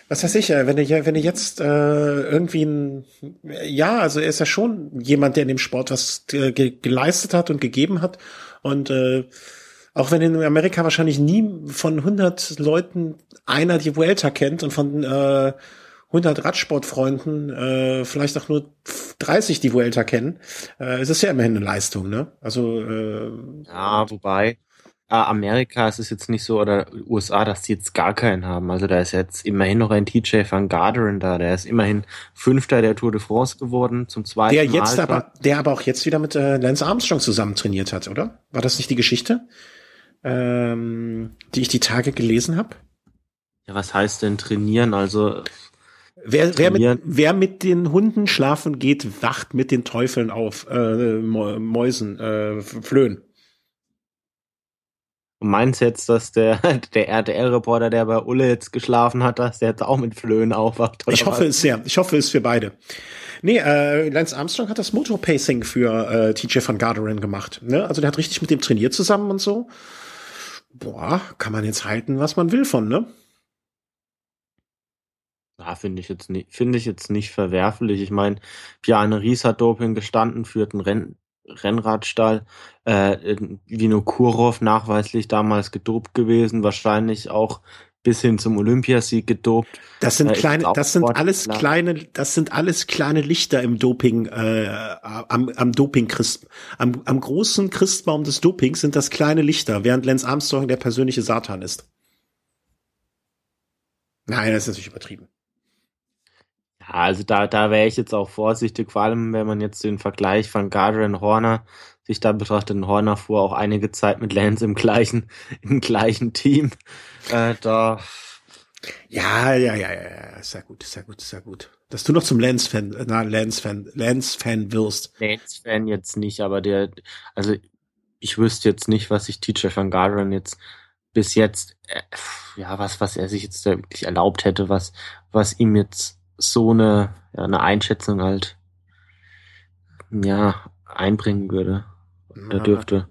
was weiß ich, äh, wenn du, wenn du jetzt äh, irgendwie ein, ja, also er ist ja schon jemand, der in dem Sport was äh, ge geleistet hat und gegeben hat und äh, auch wenn in Amerika wahrscheinlich nie von 100 Leuten einer die Vuelta kennt und von äh, 100 Radsportfreunden äh, vielleicht auch nur 30 die Vuelta kennen, äh, ist es ja immerhin eine Leistung, ne? Also äh, ja, wobei äh, Amerika ist es jetzt nicht so oder USA, dass die jetzt gar keinen haben. Also da ist jetzt immerhin noch ein TJ van Garderen da, der ist immerhin Fünfter der Tour de France geworden zum zweiten der jetzt Mal. Aber, der aber auch jetzt wieder mit äh, Lance Armstrong zusammen trainiert hat, oder? War das nicht die Geschichte? Ähm, die ich die Tage gelesen habe? Ja, was heißt denn trainieren? Also Wer, wer, mit, wer mit den Hunden schlafen geht, wacht mit den Teufeln auf, äh, Mäusen, äh, Flöhen. Du meinst jetzt, dass der, der RTL-Reporter, der bei Ulle jetzt geschlafen hat, dass der jetzt auch mit Flöhen aufwacht? ich hoffe was? es sehr. Ich hoffe es für beide. Nee, äh, Lance Armstrong hat das Motorpacing für äh, TJ van Garderen gemacht. Ne? Also der hat richtig mit dem trainiert zusammen und so. Boah, kann man jetzt halten, was man will von, ne? Ja, finde ich jetzt nicht, ich jetzt nicht verwerflich. Ich meine, Bjarne Ries hat Doping gestanden, führt einen Renn, Rennradstall. Äh, Vino Kurov nachweislich damals gedopt gewesen, wahrscheinlich auch bis hin zum Olympiasieg gedopt. Das sind äh, kleine, das sind alles kleine, das sind alles kleine Lichter im Doping, äh, am, am Doping Christ, am, am großen Christbaum des Dopings sind das kleine Lichter, während Lance Armstrong der persönliche Satan ist. Nein, das ist natürlich übertrieben. Ja, also da, da wäre ich jetzt auch vorsichtig, vor allem wenn man jetzt den Vergleich von Gardner und Horner sich da betrachtet. Horner fuhr auch einige Zeit mit Lance im gleichen, im gleichen Team. Äh, da. Ja, ja, ja, ja, ist ja gut, ist ja gut, ist ja gut. Dass du noch zum Lance-Fan, na, Lance-Fan, Lance-Fan wirst. Lance-Fan jetzt nicht, aber der, also ich wüsste jetzt nicht, was sich TJ van Gardner jetzt bis jetzt, äh, ja, was, was er sich jetzt da wirklich erlaubt hätte, was, was ihm jetzt so eine, ja, eine Einschätzung halt, ja, einbringen würde. Da dürfte.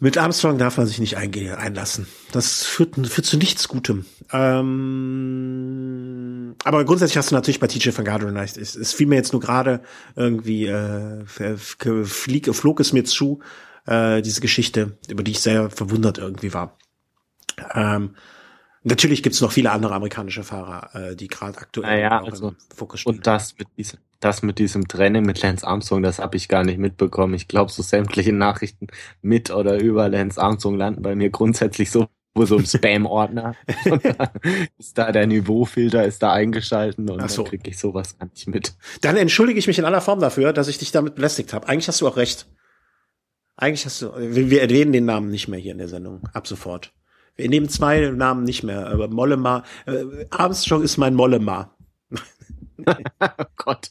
Mit Armstrong darf man sich nicht einlassen. Das führt, führt zu nichts Gutem. Ähm, aber grundsätzlich hast du natürlich bei TJ van Garderen recht. Es, es fiel mir jetzt nur gerade irgendwie, äh, flieg, flog es mir zu, äh, diese Geschichte, über die ich sehr verwundert irgendwie war. Ähm, Natürlich gibt's noch viele andere amerikanische Fahrer, äh, die gerade aktuell naja, also, Fokus stehen. Und das mit, diesem, das mit diesem Training mit Lance Armstrong, das habe ich gar nicht mitbekommen. Ich glaube, so sämtliche Nachrichten mit oder über Lance Armstrong landen bei mir grundsätzlich so so im Spam-Ordner. ist da der Niveaufilter, ist da eingeschalten und so. dann kriege ich sowas gar nicht mit. Dann entschuldige ich mich in aller Form dafür, dass ich dich damit belästigt habe. Eigentlich hast du auch recht. Eigentlich hast du, wir erwähnen den Namen nicht mehr hier in der Sendung, ab sofort. Wir nehmen zwei Namen nicht mehr, aber Mollema, äh, Armstrong ist mein Mollema. oh Gott.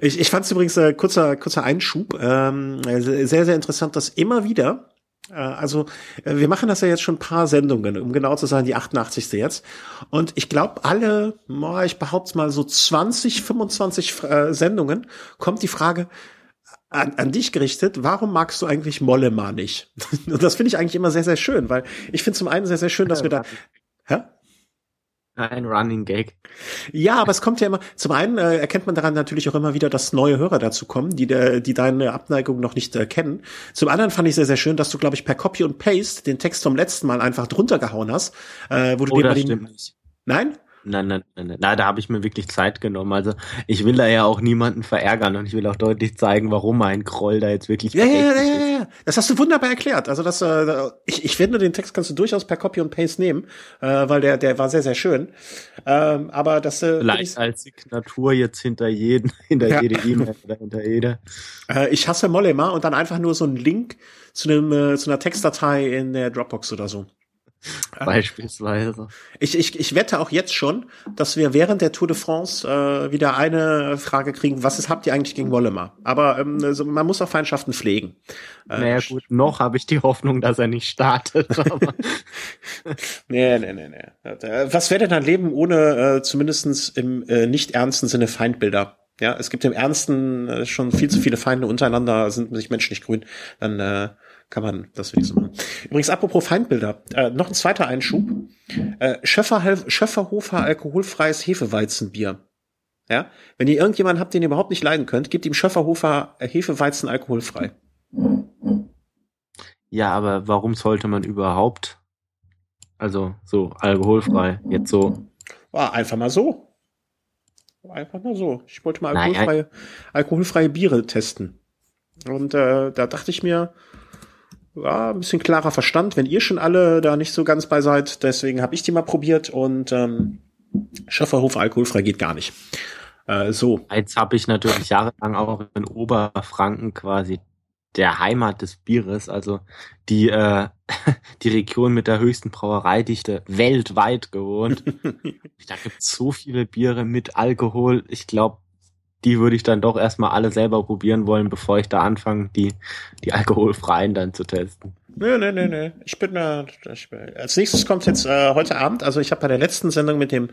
Ich, ich fand es übrigens äh, kurzer kurzer Einschub, ähm, sehr sehr interessant, dass immer wieder äh, also äh, wir machen das ja jetzt schon ein paar Sendungen, um genau zu sein, die 88. jetzt. Und ich glaube, alle, ich behaupte mal so 20, 25 äh, Sendungen kommt die Frage, an, an dich gerichtet, warum magst du eigentlich Mollema nicht? Und das finde ich eigentlich immer sehr, sehr schön, weil ich finde zum einen sehr, sehr schön, dass wir da. Hä? Ein Running Gag. Ja, aber es kommt ja immer, zum einen äh, erkennt man daran natürlich auch immer wieder, dass neue Hörer dazu kommen, die, der, die deine Abneigung noch nicht äh, kennen. Zum anderen fand ich sehr, sehr schön, dass du, glaube ich, per Copy und Paste den Text vom letzten Mal einfach drunter gehauen hast. Äh, wo du oh, dir das den. Nein? Nein, nein, nein, nein. Na, da habe ich mir wirklich Zeit genommen. Also ich will da ja auch niemanden verärgern und ich will auch deutlich zeigen, warum mein Kroll da jetzt wirklich ja, ja, ja, ja, ja. Das hast du wunderbar erklärt. Also das, äh, ich, ich finde, den Text kannst du durchaus per Copy und Paste nehmen, äh, weil der, der war sehr, sehr schön. Ähm, aber das äh, Vielleicht als Signatur jetzt hinter jeden, hinter ja. jede E-Mail oder hinter jede. Äh, ich hasse Mollema und dann einfach nur so einen Link zu einem äh, zu einer Textdatei in der Dropbox oder so. Beispielsweise. Ich, ich, ich wette auch jetzt schon, dass wir während der Tour de France äh, wieder eine Frage kriegen, was ist, habt ihr eigentlich gegen Wollema? Aber ähm, also man muss auch Feindschaften pflegen. Äh, naja gut, noch habe ich die Hoffnung, dass er nicht startet. nee, nee, nee, nee. Was wäre denn ein Leben ohne äh, zumindestens im äh, nicht ernsten Sinne Feindbilder? Ja, es gibt im Ernsten äh, schon viel zu viele Feinde untereinander, sind sich Menschen nicht grün. Dann äh, kann man das so machen. Übrigens, apropos Feindbilder, äh, noch ein zweiter Einschub. Äh, Schöffer, Schöfferhofer alkoholfreies Hefeweizenbier. Ja, wenn ihr irgendjemanden habt, den ihr überhaupt nicht leiden könnt, gebt ihm Schöfferhofer Hefeweizen alkoholfrei. Ja, aber warum sollte man überhaupt, also so alkoholfrei, jetzt so? War einfach mal so. Einfach mal so. Ich wollte mal alkoholfreie, alkoholfreie Biere testen. Und äh, da dachte ich mir, ja, ein bisschen klarer Verstand, wenn ihr schon alle da nicht so ganz bei seid. Deswegen habe ich die mal probiert und ähm, Schöfferhof alkoholfrei geht gar nicht. Äh, so. Jetzt habe ich natürlich jahrelang auch in Oberfranken quasi der Heimat des Bieres, also die, äh, die Region mit der höchsten Brauereidichte weltweit gewohnt. da gibt's so viele Biere mit Alkohol. Ich glaube, die würde ich dann doch erstmal alle selber probieren wollen, bevor ich da anfange, die, die alkoholfreien dann zu testen. Nö, nö, nö, nö. Ich bin da. Als nächstes kommt jetzt äh, heute Abend, also ich habe bei der letzten Sendung mit dem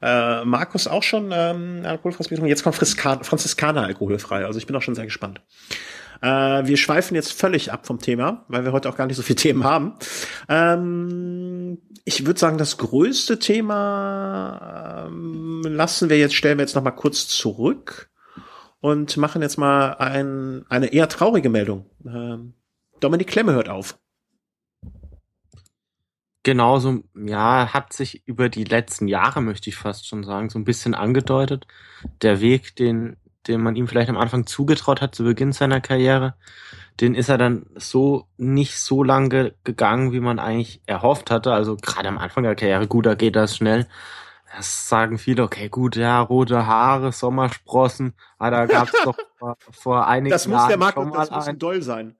äh, Markus auch schon ähm, alkoholfreies Bier Jetzt kommt Franziskaner alkoholfrei. Also ich bin auch schon sehr gespannt. Äh, wir schweifen jetzt völlig ab vom Thema, weil wir heute auch gar nicht so viele Themen haben. Ähm, ich würde sagen, das größte Thema ähm, lassen wir jetzt, stellen wir jetzt noch mal kurz zurück und machen jetzt mal ein, eine eher traurige Meldung. Ähm, Dominik Klemme hört auf. Genauso, ja, hat sich über die letzten Jahre, möchte ich fast schon sagen, so ein bisschen angedeutet. Der Weg, den den man ihm vielleicht am Anfang zugetraut hat zu Beginn seiner Karriere, den ist er dann so nicht so lange gegangen, wie man eigentlich erhofft hatte. Also gerade am Anfang der Karriere, gut, da geht das schnell. Das sagen viele, okay, gut, ja, rote Haare, Sommersprossen, ah, da gab's doch vor, vor einigen Jahren. Das muss der Marco, das muss ein doll sein.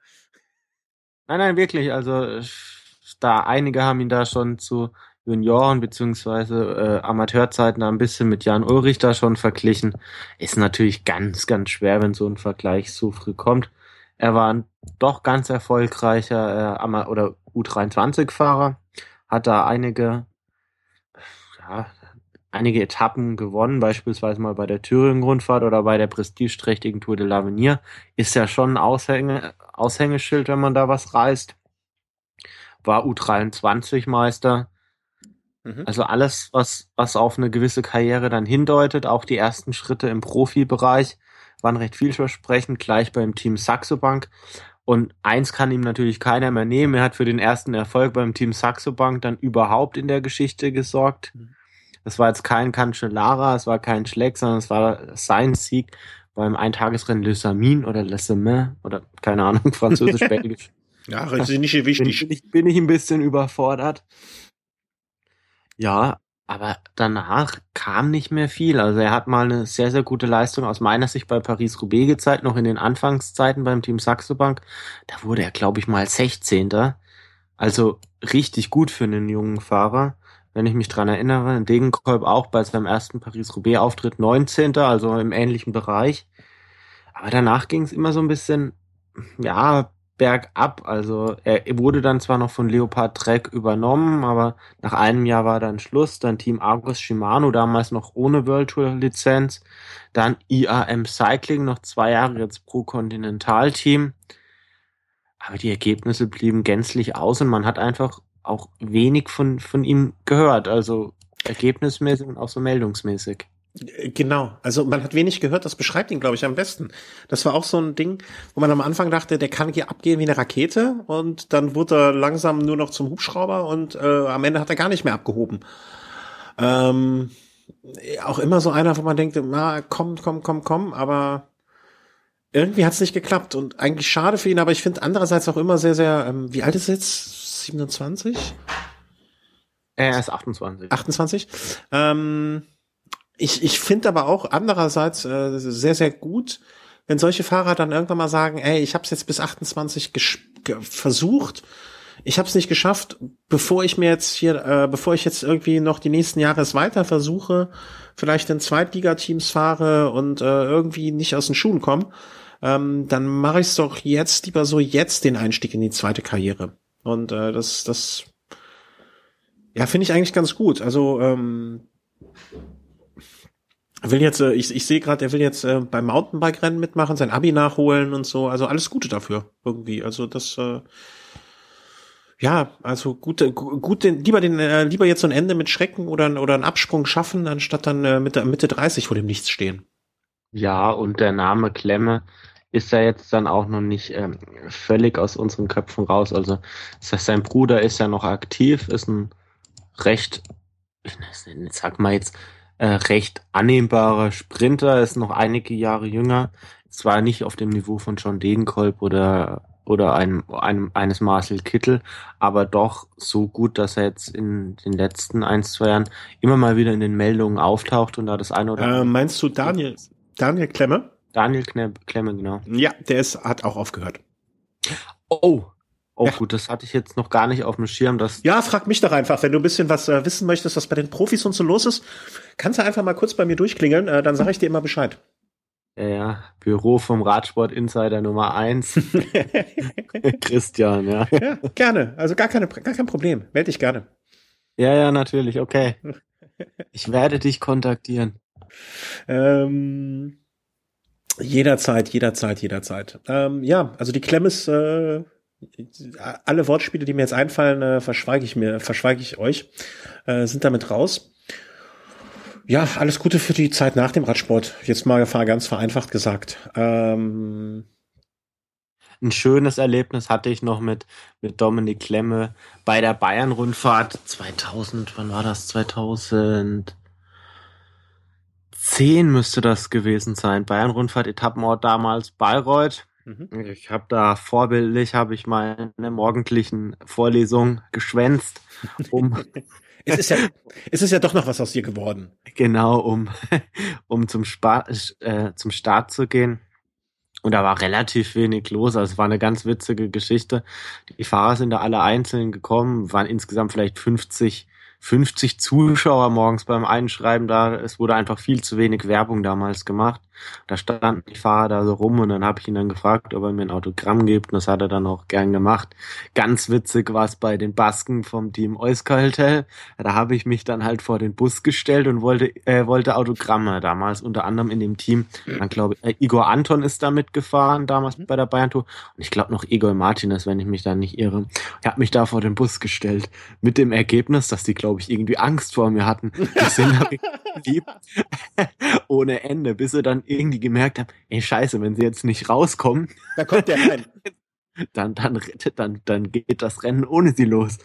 Nein, nein, wirklich. Also da einige haben ihn da schon zu Junioren- beziehungsweise äh, Amateurzeiten ein bisschen mit Jan Ulrich da schon verglichen. Ist natürlich ganz, ganz schwer, wenn so ein Vergleich so früh kommt. Er war ein doch ganz erfolgreicher äh, oder U23-Fahrer, hat da einige, ja, einige Etappen gewonnen, beispielsweise mal bei der Thüringen-Rundfahrt oder bei der prestigeträchtigen Tour de l'Avenir. Ist ja schon ein Aushänge, Aushängeschild, wenn man da was reißt. War U23-Meister, Mhm. Also alles, was, was auf eine gewisse Karriere dann hindeutet, auch die ersten Schritte im Profibereich waren recht vielversprechend, gleich beim Team Saxo Bank. Und eins kann ihm natürlich keiner mehr nehmen. Er hat für den ersten Erfolg beim Team Saxo Bank dann überhaupt in der Geschichte gesorgt. Mhm. Das war jetzt kein Cancellara, es war kein Schleck, sondern es war sein Sieg beim Eintagesrennen Le Samin oder Le Semain oder keine Ahnung, französisch-belgisch. ja, das ist nicht wichtig. Bin, bin, ich, bin ich ein bisschen überfordert. Ja, aber danach kam nicht mehr viel. Also er hat mal eine sehr, sehr gute Leistung aus meiner Sicht bei Paris-Roubaix gezeigt, noch in den Anfangszeiten beim Team Saxo Bank. Da wurde er, glaube ich, mal 16. Also richtig gut für einen jungen Fahrer. Wenn ich mich dran erinnere, Degenkolb auch bei seinem ersten Paris-Roubaix-Auftritt 19. Also im ähnlichen Bereich. Aber danach ging es immer so ein bisschen, ja, bergab. Also er wurde dann zwar noch von Leopard Trek übernommen, aber nach einem Jahr war dann Schluss. Dann Team Argus Shimano, damals noch ohne World Tour Lizenz. Dann IAM Cycling, noch zwei Jahre jetzt Pro Continental Team. Aber die Ergebnisse blieben gänzlich aus und man hat einfach auch wenig von, von ihm gehört. Also ergebnismäßig und auch so meldungsmäßig. Genau, also man hat wenig gehört, das beschreibt ihn, glaube ich, am besten. Das war auch so ein Ding, wo man am Anfang dachte, der kann hier abgehen wie eine Rakete und dann wurde er langsam nur noch zum Hubschrauber und äh, am Ende hat er gar nicht mehr abgehoben. Ähm, auch immer so einer, wo man denkt, na, komm, komm, komm, komm, aber irgendwie hat es nicht geklappt und eigentlich schade für ihn, aber ich finde andererseits auch immer sehr, sehr, ähm, wie alt ist er jetzt? 27? Er ist 28. 28? Ähm, ich, ich finde aber auch andererseits äh, sehr, sehr gut, wenn solche Fahrer dann irgendwann mal sagen, ey, ich habe es jetzt bis 28 versucht, ich habe es nicht geschafft, bevor ich mir jetzt hier, äh, bevor ich jetzt irgendwie noch die nächsten Jahre es weiter versuche, vielleicht in Zweitligateams fahre und äh, irgendwie nicht aus den Schuhen komme, ähm, dann mache ich es doch jetzt lieber so jetzt den Einstieg in die zweite Karriere. Und äh, das, das, ja, finde ich eigentlich ganz gut. Also ähm, will jetzt, äh, ich, ich sehe gerade, er will jetzt äh, beim Mountainbike-Rennen mitmachen, sein Abi nachholen und so. Also alles Gute dafür irgendwie. Also das, äh, ja, also gute, gut, lieber den, äh, lieber jetzt so ein Ende mit Schrecken oder oder einen Absprung schaffen, anstatt dann äh, Mitte Mitte 30 vor dem Nichts stehen. Ja, und der Name Klemme ist ja jetzt dann auch noch nicht ähm, völlig aus unseren Köpfen raus. Also das heißt, sein Bruder ist ja noch aktiv, ist ein recht, ich sag mal jetzt äh, recht annehmbarer Sprinter, ist noch einige Jahre jünger, zwar nicht auf dem Niveau von John Degenkolb oder oder einem, einem, eines Marcel Kittel, aber doch so gut, dass er jetzt in den letzten ein, zwei Jahren immer mal wieder in den Meldungen auftaucht und da das eine oder andere. Äh, meinst du Daniel, Daniel Klemme? Daniel Klemme, genau. Ja, der ist, hat auch aufgehört. Oh, Oh ja. gut, das hatte ich jetzt noch gar nicht auf dem Schirm. Dass ja, frag mich doch einfach, wenn du ein bisschen was äh, wissen möchtest, was bei den Profis und so los ist, kannst du einfach mal kurz bei mir durchklingeln, äh, dann sage ich dir immer Bescheid. Ja, ja, Büro vom Radsport Insider Nummer eins. Christian, ja. Ja, gerne. Also gar, keine, gar kein Problem. Meld dich gerne. Ja, ja, natürlich, okay. Ich werde dich kontaktieren. Ähm, jederzeit, jederzeit, jederzeit. Ähm, ja, also die Klemme ist äh, alle Wortspiele, die mir jetzt einfallen, äh, verschweige ich mir, verschweige ich euch, äh, sind damit raus. Ja, alles Gute für die Zeit nach dem Radsport. Jetzt mal ganz vereinfacht gesagt. Ähm, ein schönes Erlebnis hatte ich noch mit, mit Dominik Klemme bei der Bayern-Rundfahrt 2000, wann war das? 2010 müsste das gewesen sein. Bayern-Rundfahrt, Etappenort damals Bayreuth. Mhm. Ich habe da vorbildlich, habe ich meine morgendlichen Vorlesungen geschwänzt, um es ist ja, es ist ja doch noch was aus dir geworden. Genau, um, um zum, Spa äh, zum Start zu gehen. Und da war relativ wenig los. Also es war eine ganz witzige Geschichte. Die Fahrer sind da alle einzeln gekommen, waren insgesamt vielleicht 50 50 Zuschauer morgens beim Einschreiben da. Es wurde einfach viel zu wenig Werbung damals gemacht. Da standen die Fahrer da so rum und dann habe ich ihn dann gefragt, ob er mir ein Autogramm gibt und das hat er dann auch gern gemacht. Ganz witzig war es bei den Basken vom Team Euskaltel. Da habe ich mich dann halt vor den Bus gestellt und wollte äh, wollte Autogramme damals unter anderem in dem Team. Dann glaube ich, äh, Igor Anton ist da mitgefahren damals bei der Bayern Tour und ich glaube noch Igor Martinez, wenn ich mich da nicht irre. Ich habe mich da vor den Bus gestellt mit dem Ergebnis, dass die glaube ich irgendwie Angst vor mir hatten. Die sind lieb ohne Ende, bis sie dann irgendwie gemerkt haben, ey Scheiße, wenn sie jetzt nicht rauskommen, da kommt der rein. dann, dann, dann, dann geht das Rennen ohne sie los.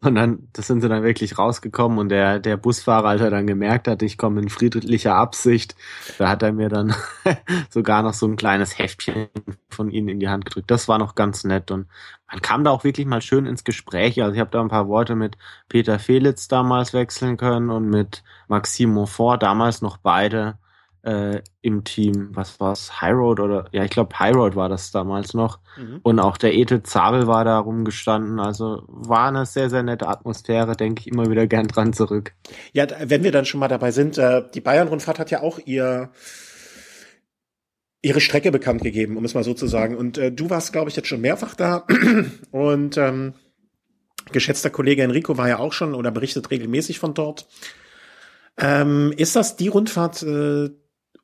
Und dann, das sind sie dann wirklich rausgekommen und der, der Busfahrer, als er dann gemerkt hat, ich komme in friedlicher Absicht, da hat er mir dann sogar noch so ein kleines Heftchen von ihnen in die Hand gedrückt. Das war noch ganz nett und man kam da auch wirklich mal schön ins Gespräch. Also ich habe da ein paar Worte mit Peter Felitz damals wechseln können und mit Maxime Monfort, damals noch beide äh, im Team, was war's, Highroad oder ja, ich glaube Highroad war das damals noch. Mhm. Und auch der Ete Zabel war da rumgestanden. Also war eine sehr, sehr nette Atmosphäre, denke ich immer wieder gern dran zurück. Ja, wenn wir dann schon mal dabei sind, äh, die Bayern-Rundfahrt hat ja auch ihr ihre Strecke bekannt gegeben, um es mal so zu sagen. Und äh, du warst, glaube ich, jetzt schon mehrfach da. Und ähm, geschätzter Kollege Enrico war ja auch schon oder berichtet regelmäßig von dort. Ähm, ist das die Rundfahrt, äh,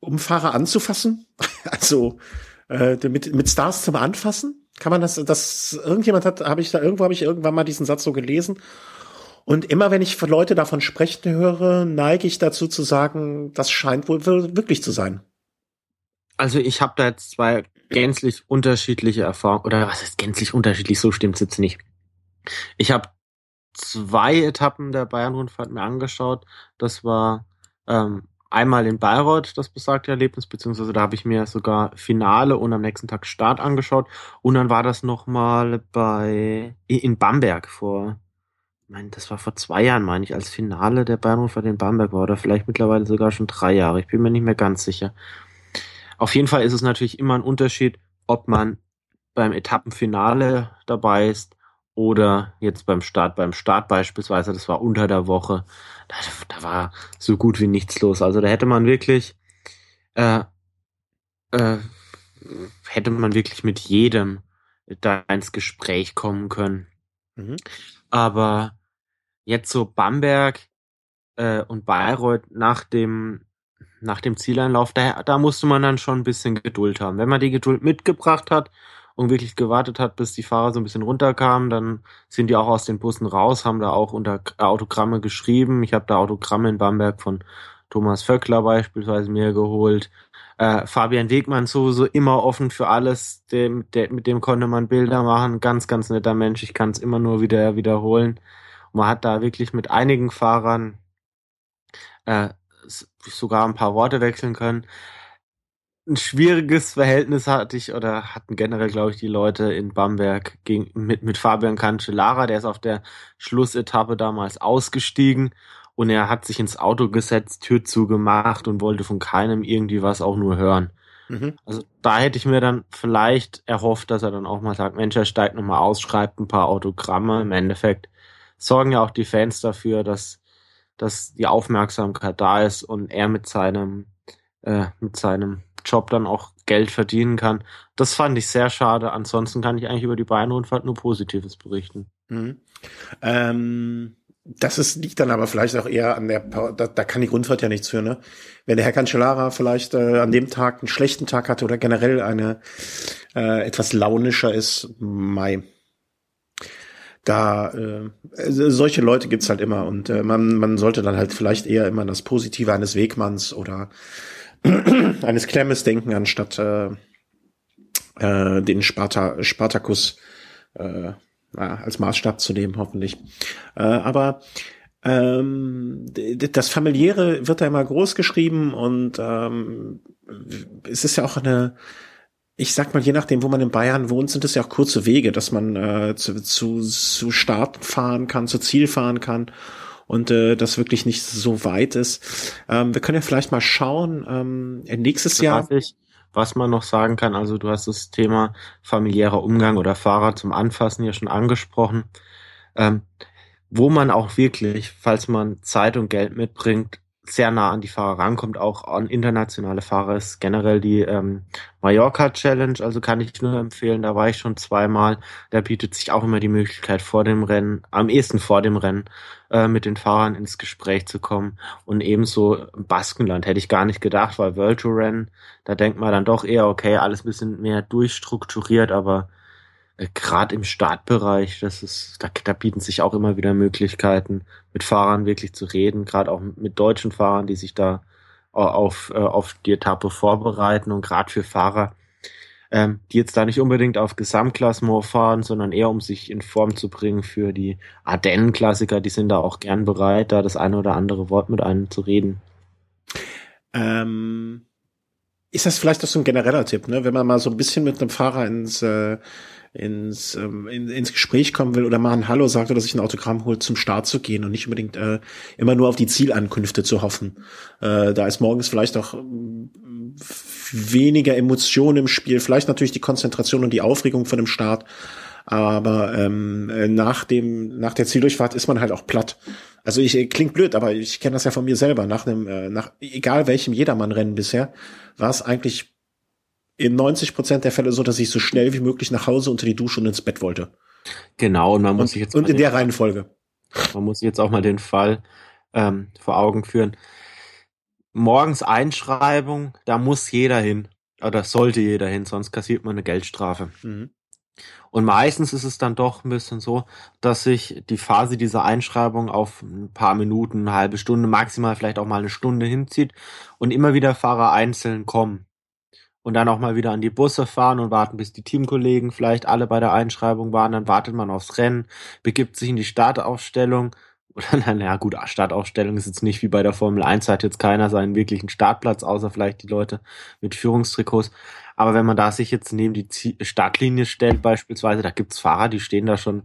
um Fahrer anzufassen? also äh, mit, mit Stars zum Anfassen? Kann man das, das irgendjemand hat, habe ich da irgendwo habe ich irgendwann mal diesen Satz so gelesen. Und immer wenn ich Leute davon sprechen höre, neige ich dazu zu sagen, das scheint wohl wirklich zu sein. Also ich habe da jetzt zwei gänzlich unterschiedliche Erfahrungen, oder was ist gänzlich unterschiedlich, so stimmt's jetzt nicht. Ich habe zwei Etappen der Bayern-Rundfahrt mir angeschaut. Das war ähm, einmal in Bayreuth das besagte Erlebnis, beziehungsweise da habe ich mir sogar Finale und am nächsten Tag Start angeschaut. Und dann war das nochmal bei in Bamberg vor, ich meine, das war vor zwei Jahren, meine ich, als Finale der Bayern-Rundfahrt in Bamberg war, oder vielleicht mittlerweile sogar schon drei Jahre. Ich bin mir nicht mehr ganz sicher. Auf jeden Fall ist es natürlich immer ein Unterschied, ob man beim Etappenfinale dabei ist oder jetzt beim Start, beim Start beispielsweise, das war unter der Woche, da, da war so gut wie nichts los. Also da hätte man wirklich, äh, äh, hätte man wirklich mit jedem da ins Gespräch kommen können. Mhm. Aber jetzt so Bamberg äh, und Bayreuth nach dem nach dem Zieleinlauf, da, da musste man dann schon ein bisschen Geduld haben. Wenn man die Geduld mitgebracht hat und wirklich gewartet hat, bis die Fahrer so ein bisschen runterkamen. Dann sind die auch aus den Bussen raus, haben da auch unter äh, Autogramme geschrieben. Ich habe da Autogramme in Bamberg von Thomas Vöckler beispielsweise mir geholt. Äh, Fabian Wegmann sowieso immer offen für alles. Dem, der, mit dem konnte man Bilder machen. Ganz, ganz netter Mensch. Ich kann es immer nur wieder wiederholen. Und man hat da wirklich mit einigen Fahrern äh, sogar ein paar Worte wechseln können ein schwieriges Verhältnis hatte ich oder hatten generell, glaube ich, die Leute in Bamberg gegen, mit, mit Fabian Cancellara. Der ist auf der Schlussetappe damals ausgestiegen und er hat sich ins Auto gesetzt, Tür zugemacht und wollte von keinem irgendwie was auch nur hören. Mhm. Also da hätte ich mir dann vielleicht erhofft, dass er dann auch mal sagt, Mensch, er steigt nochmal aus, schreibt ein paar Autogramme. Im Endeffekt sorgen ja auch die Fans dafür, dass, dass die Aufmerksamkeit da ist und er mit seinem, äh, mit seinem Job dann auch Geld verdienen kann. Das fand ich sehr schade. Ansonsten kann ich eigentlich über die Bayern-Rundfahrt nur Positives berichten. Mhm. Ähm, das ist, liegt dann aber vielleicht auch eher an der, da, da kann die Rundfahrt ja nichts für, ne? Wenn der Herr Cancellara vielleicht äh, an dem Tag einen schlechten Tag hatte oder generell eine äh, etwas launischer ist, Mai. Da äh, solche Leute gibt's halt immer und äh, man, man sollte dann halt vielleicht eher immer das Positive eines Wegmanns oder eines Klemmes denken, anstatt äh, äh, den Sparta, Spartacus äh, als Maßstab zu nehmen, hoffentlich. Äh, aber ähm, das familiäre wird da immer groß geschrieben und ähm, es ist ja auch eine, ich sag mal, je nachdem, wo man in Bayern wohnt, sind es ja auch kurze Wege, dass man äh, zu, zu, zu Start fahren kann, zu Ziel fahren kann und äh, das wirklich nicht so weit ist. Ähm, wir können ja vielleicht mal schauen, ähm, nächstes Jahr. Ich, was man noch sagen kann, also du hast das Thema familiärer Umgang oder Fahrer zum Anfassen ja schon angesprochen. Ähm, wo man auch wirklich, falls man Zeit und Geld mitbringt, sehr nah an die Fahrer rankommt, auch an internationale Fahrer ist generell die ähm, Mallorca Challenge, also kann ich nur empfehlen, da war ich schon zweimal, da bietet sich auch immer die Möglichkeit vor dem Rennen, am ehesten vor dem Rennen, äh, mit den Fahrern ins Gespräch zu kommen. Und ebenso Baskenland hätte ich gar nicht gedacht, weil World Tour Rennen, da denkt man dann doch eher, okay, alles ein bisschen mehr durchstrukturiert, aber gerade im Startbereich, das ist, da, da bieten sich auch immer wieder Möglichkeiten, mit Fahrern wirklich zu reden, gerade auch mit deutschen Fahrern, die sich da auf, äh, auf die Etappe vorbereiten und gerade für Fahrer, ähm, die jetzt da nicht unbedingt auf Gesamtklassement fahren, sondern eher um sich in Form zu bringen für die Ardennen-Klassiker, die sind da auch gern bereit, da das eine oder andere Wort mit einem zu reden. Ähm, ist das vielleicht auch so ein genereller Tipp, ne? Wenn man mal so ein bisschen mit einem Fahrer ins äh, ins, ähm, in, ins Gespräch kommen will oder mal ein Hallo sagt oder sich ein Autogramm holt, zum Start zu gehen und nicht unbedingt äh, immer nur auf die Zielankünfte zu hoffen. Äh, da ist morgens vielleicht auch äh, weniger Emotion im Spiel, vielleicht natürlich die Konzentration und die Aufregung von dem Start, aber ähm, nach dem nach der Zieldurchfahrt ist man halt auch platt. Also ich äh, klingt blöd, aber ich kenne das ja von mir selber. Nach einem, äh, nach egal welchem Jedermann-Rennen bisher, war es eigentlich in 90 Prozent der Fälle so, dass ich so schnell wie möglich nach Hause unter die Dusche und ins Bett wollte. Genau, und man muss und, sich jetzt und in der Reihenfolge. Man muss jetzt auch mal den Fall ähm, vor Augen führen. Morgens Einschreibung, da muss jeder hin oder sollte jeder hin, sonst kassiert man eine Geldstrafe. Mhm. Und meistens ist es dann doch ein bisschen so, dass sich die Phase dieser Einschreibung auf ein paar Minuten, eine halbe Stunde, maximal vielleicht auch mal eine Stunde hinzieht und immer wieder Fahrer einzeln kommen und dann auch mal wieder an die Busse fahren und warten, bis die Teamkollegen vielleicht alle bei der Einschreibung waren. Dann wartet man aufs Rennen, begibt sich in die Startaufstellung. Oder, naja, gut, Startaufstellung ist jetzt nicht wie bei der Formel 1, hat jetzt keiner seinen wirklichen Startplatz, außer vielleicht die Leute mit Führungstrikots. Aber wenn man da sich jetzt neben die Startlinie stellt, beispielsweise, da gibt's Fahrer, die stehen da schon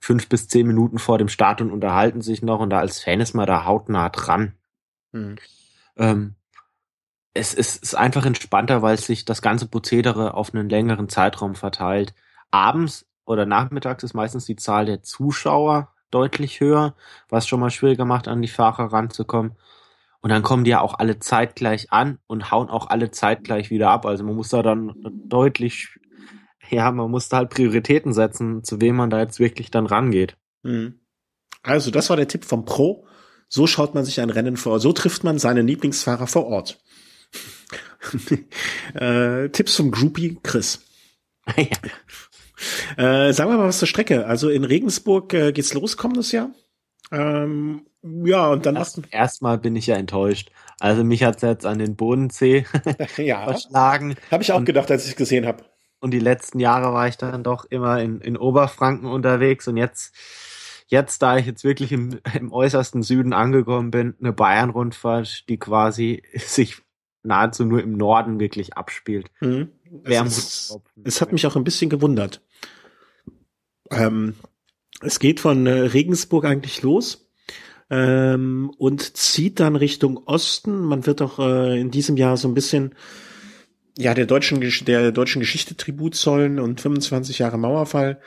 fünf bis zehn Minuten vor dem Start und unterhalten sich noch und da als Fan ist man da hautnah dran. Mhm. Ähm, es, ist einfach entspannter, weil sich das ganze Prozedere auf einen längeren Zeitraum verteilt. Abends oder nachmittags ist meistens die Zahl der Zuschauer deutlich höher, was schon mal schwieriger macht, an die Fahrer ranzukommen. Und dann kommen die ja auch alle zeitgleich an und hauen auch alle zeitgleich wieder ab. Also man muss da dann deutlich, ja, man muss da halt Prioritäten setzen, zu wem man da jetzt wirklich dann rangeht. Mhm. Also das war der Tipp vom Pro. So schaut man sich ein Rennen vor. So trifft man seinen Lieblingsfahrer vor Ort. äh, Tipps vom Groupie Chris. äh, sagen wir mal was zur Strecke. Also in Regensburg äh, geht's los kommendes Jahr. Ähm, ja, und dann Erst, erstmal bin ich ja enttäuscht. Also mich hat's jetzt an den Bodensee ja. verschlagen. Habe ich auch und, gedacht, als ich gesehen habe. Und die letzten Jahre war ich dann doch immer in, in Oberfranken unterwegs und jetzt jetzt, da ich jetzt wirklich im, im äußersten Süden angekommen bin, eine Bayern-Rundfahrt, die quasi sich nahezu nur im Norden wirklich abspielt. Mhm. Es, es, hat mich auch ein bisschen gewundert. Ähm, es geht von äh, Regensburg eigentlich los ähm, und zieht dann Richtung Osten. Man wird auch äh, in diesem Jahr so ein bisschen ja, der deutschen, der deutschen Geschichte Tribut zollen und 25 Jahre Mauerfall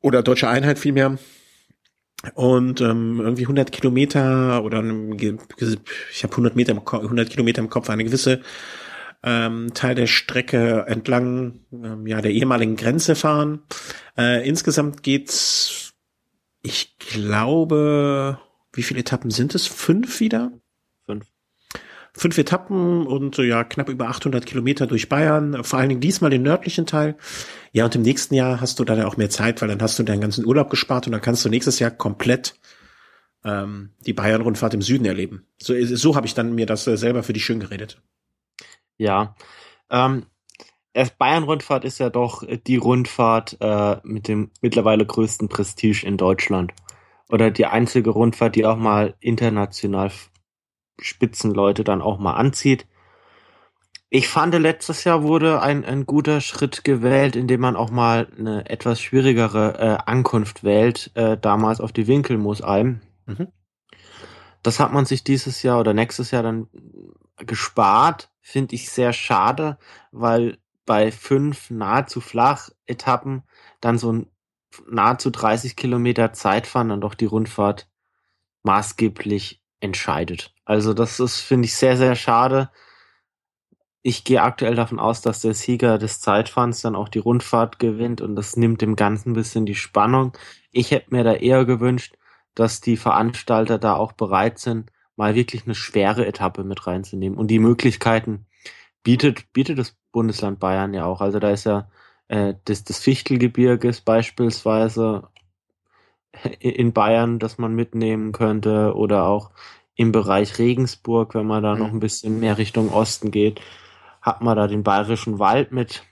oder deutsche Einheit vielmehr. Und ähm, irgendwie 100 Kilometer oder ich habe 100 Meter, 100 Kilometer im Kopf, eine gewisse ähm, Teil der Strecke entlang ähm, ja der ehemaligen Grenze fahren. Äh, insgesamt geht's, ich glaube, wie viele Etappen sind es? Fünf wieder? Fünf. Etappen und ja knapp über 800 Kilometer durch Bayern. Vor allen Dingen diesmal den nördlichen Teil. Ja und im nächsten Jahr hast du dann auch mehr Zeit, weil dann hast du deinen ganzen Urlaub gespart und dann kannst du nächstes Jahr komplett ähm, die Bayern-Rundfahrt im Süden erleben. So, so habe ich dann mir das äh, selber für dich schön geredet. Ja. Ähm, Bayern-Rundfahrt ist ja doch die Rundfahrt äh, mit dem mittlerweile größten Prestige in Deutschland. Oder die einzige Rundfahrt, die auch mal international Spitzenleute dann auch mal anzieht. Ich fand, letztes Jahr wurde ein, ein guter Schritt gewählt, indem man auch mal eine etwas schwierigere äh, Ankunft wählt, äh, damals auf die Winkelmoosalm. Mhm. Das hat man sich dieses Jahr oder nächstes Jahr dann gespart, finde ich sehr schade, weil bei fünf nahezu flach Etappen dann so ein nahezu 30 Kilometer Zeitfahren dann doch die Rundfahrt maßgeblich entscheidet. Also das ist, finde ich, sehr, sehr schade. Ich gehe aktuell davon aus, dass der Sieger des Zeitfahrens dann auch die Rundfahrt gewinnt und das nimmt dem Ganzen ein bisschen die Spannung. Ich hätte mir da eher gewünscht, dass die Veranstalter da auch bereit sind, mal wirklich eine schwere Etappe mit reinzunehmen. Und die Möglichkeiten bietet, bietet das Bundesland Bayern ja auch. Also da ist ja äh, das, das Fichtelgebirges beispielsweise in Bayern, das man mitnehmen könnte oder auch im Bereich Regensburg, wenn man da mhm. noch ein bisschen mehr Richtung Osten geht, hat man da den bayerischen Wald mit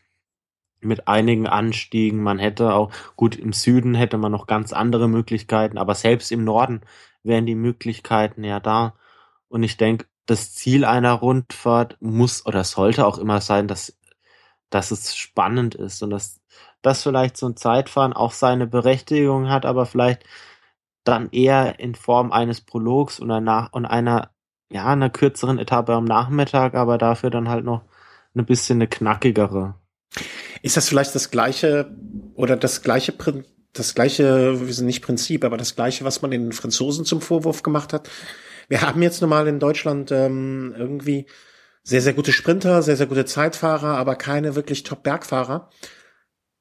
mit einigen Anstiegen. Man hätte auch, gut, im Süden hätte man noch ganz andere Möglichkeiten, aber selbst im Norden wären die Möglichkeiten ja da. Und ich denke, das Ziel einer Rundfahrt muss oder sollte auch immer sein, dass, dass es spannend ist und dass, dass vielleicht so ein Zeitfahren auch seine Berechtigung hat, aber vielleicht dann eher in Form eines Prologs und einer, und einer, ja, einer kürzeren Etappe am Nachmittag, aber dafür dann halt noch ein bisschen eine knackigere. Ist das vielleicht das gleiche oder das gleiche das gleiche, wir sind nicht Prinzip, aber das gleiche, was man den Franzosen zum Vorwurf gemacht hat? Wir haben jetzt nun mal in Deutschland ähm, irgendwie sehr, sehr gute Sprinter, sehr, sehr gute Zeitfahrer, aber keine wirklich Top-Bergfahrer.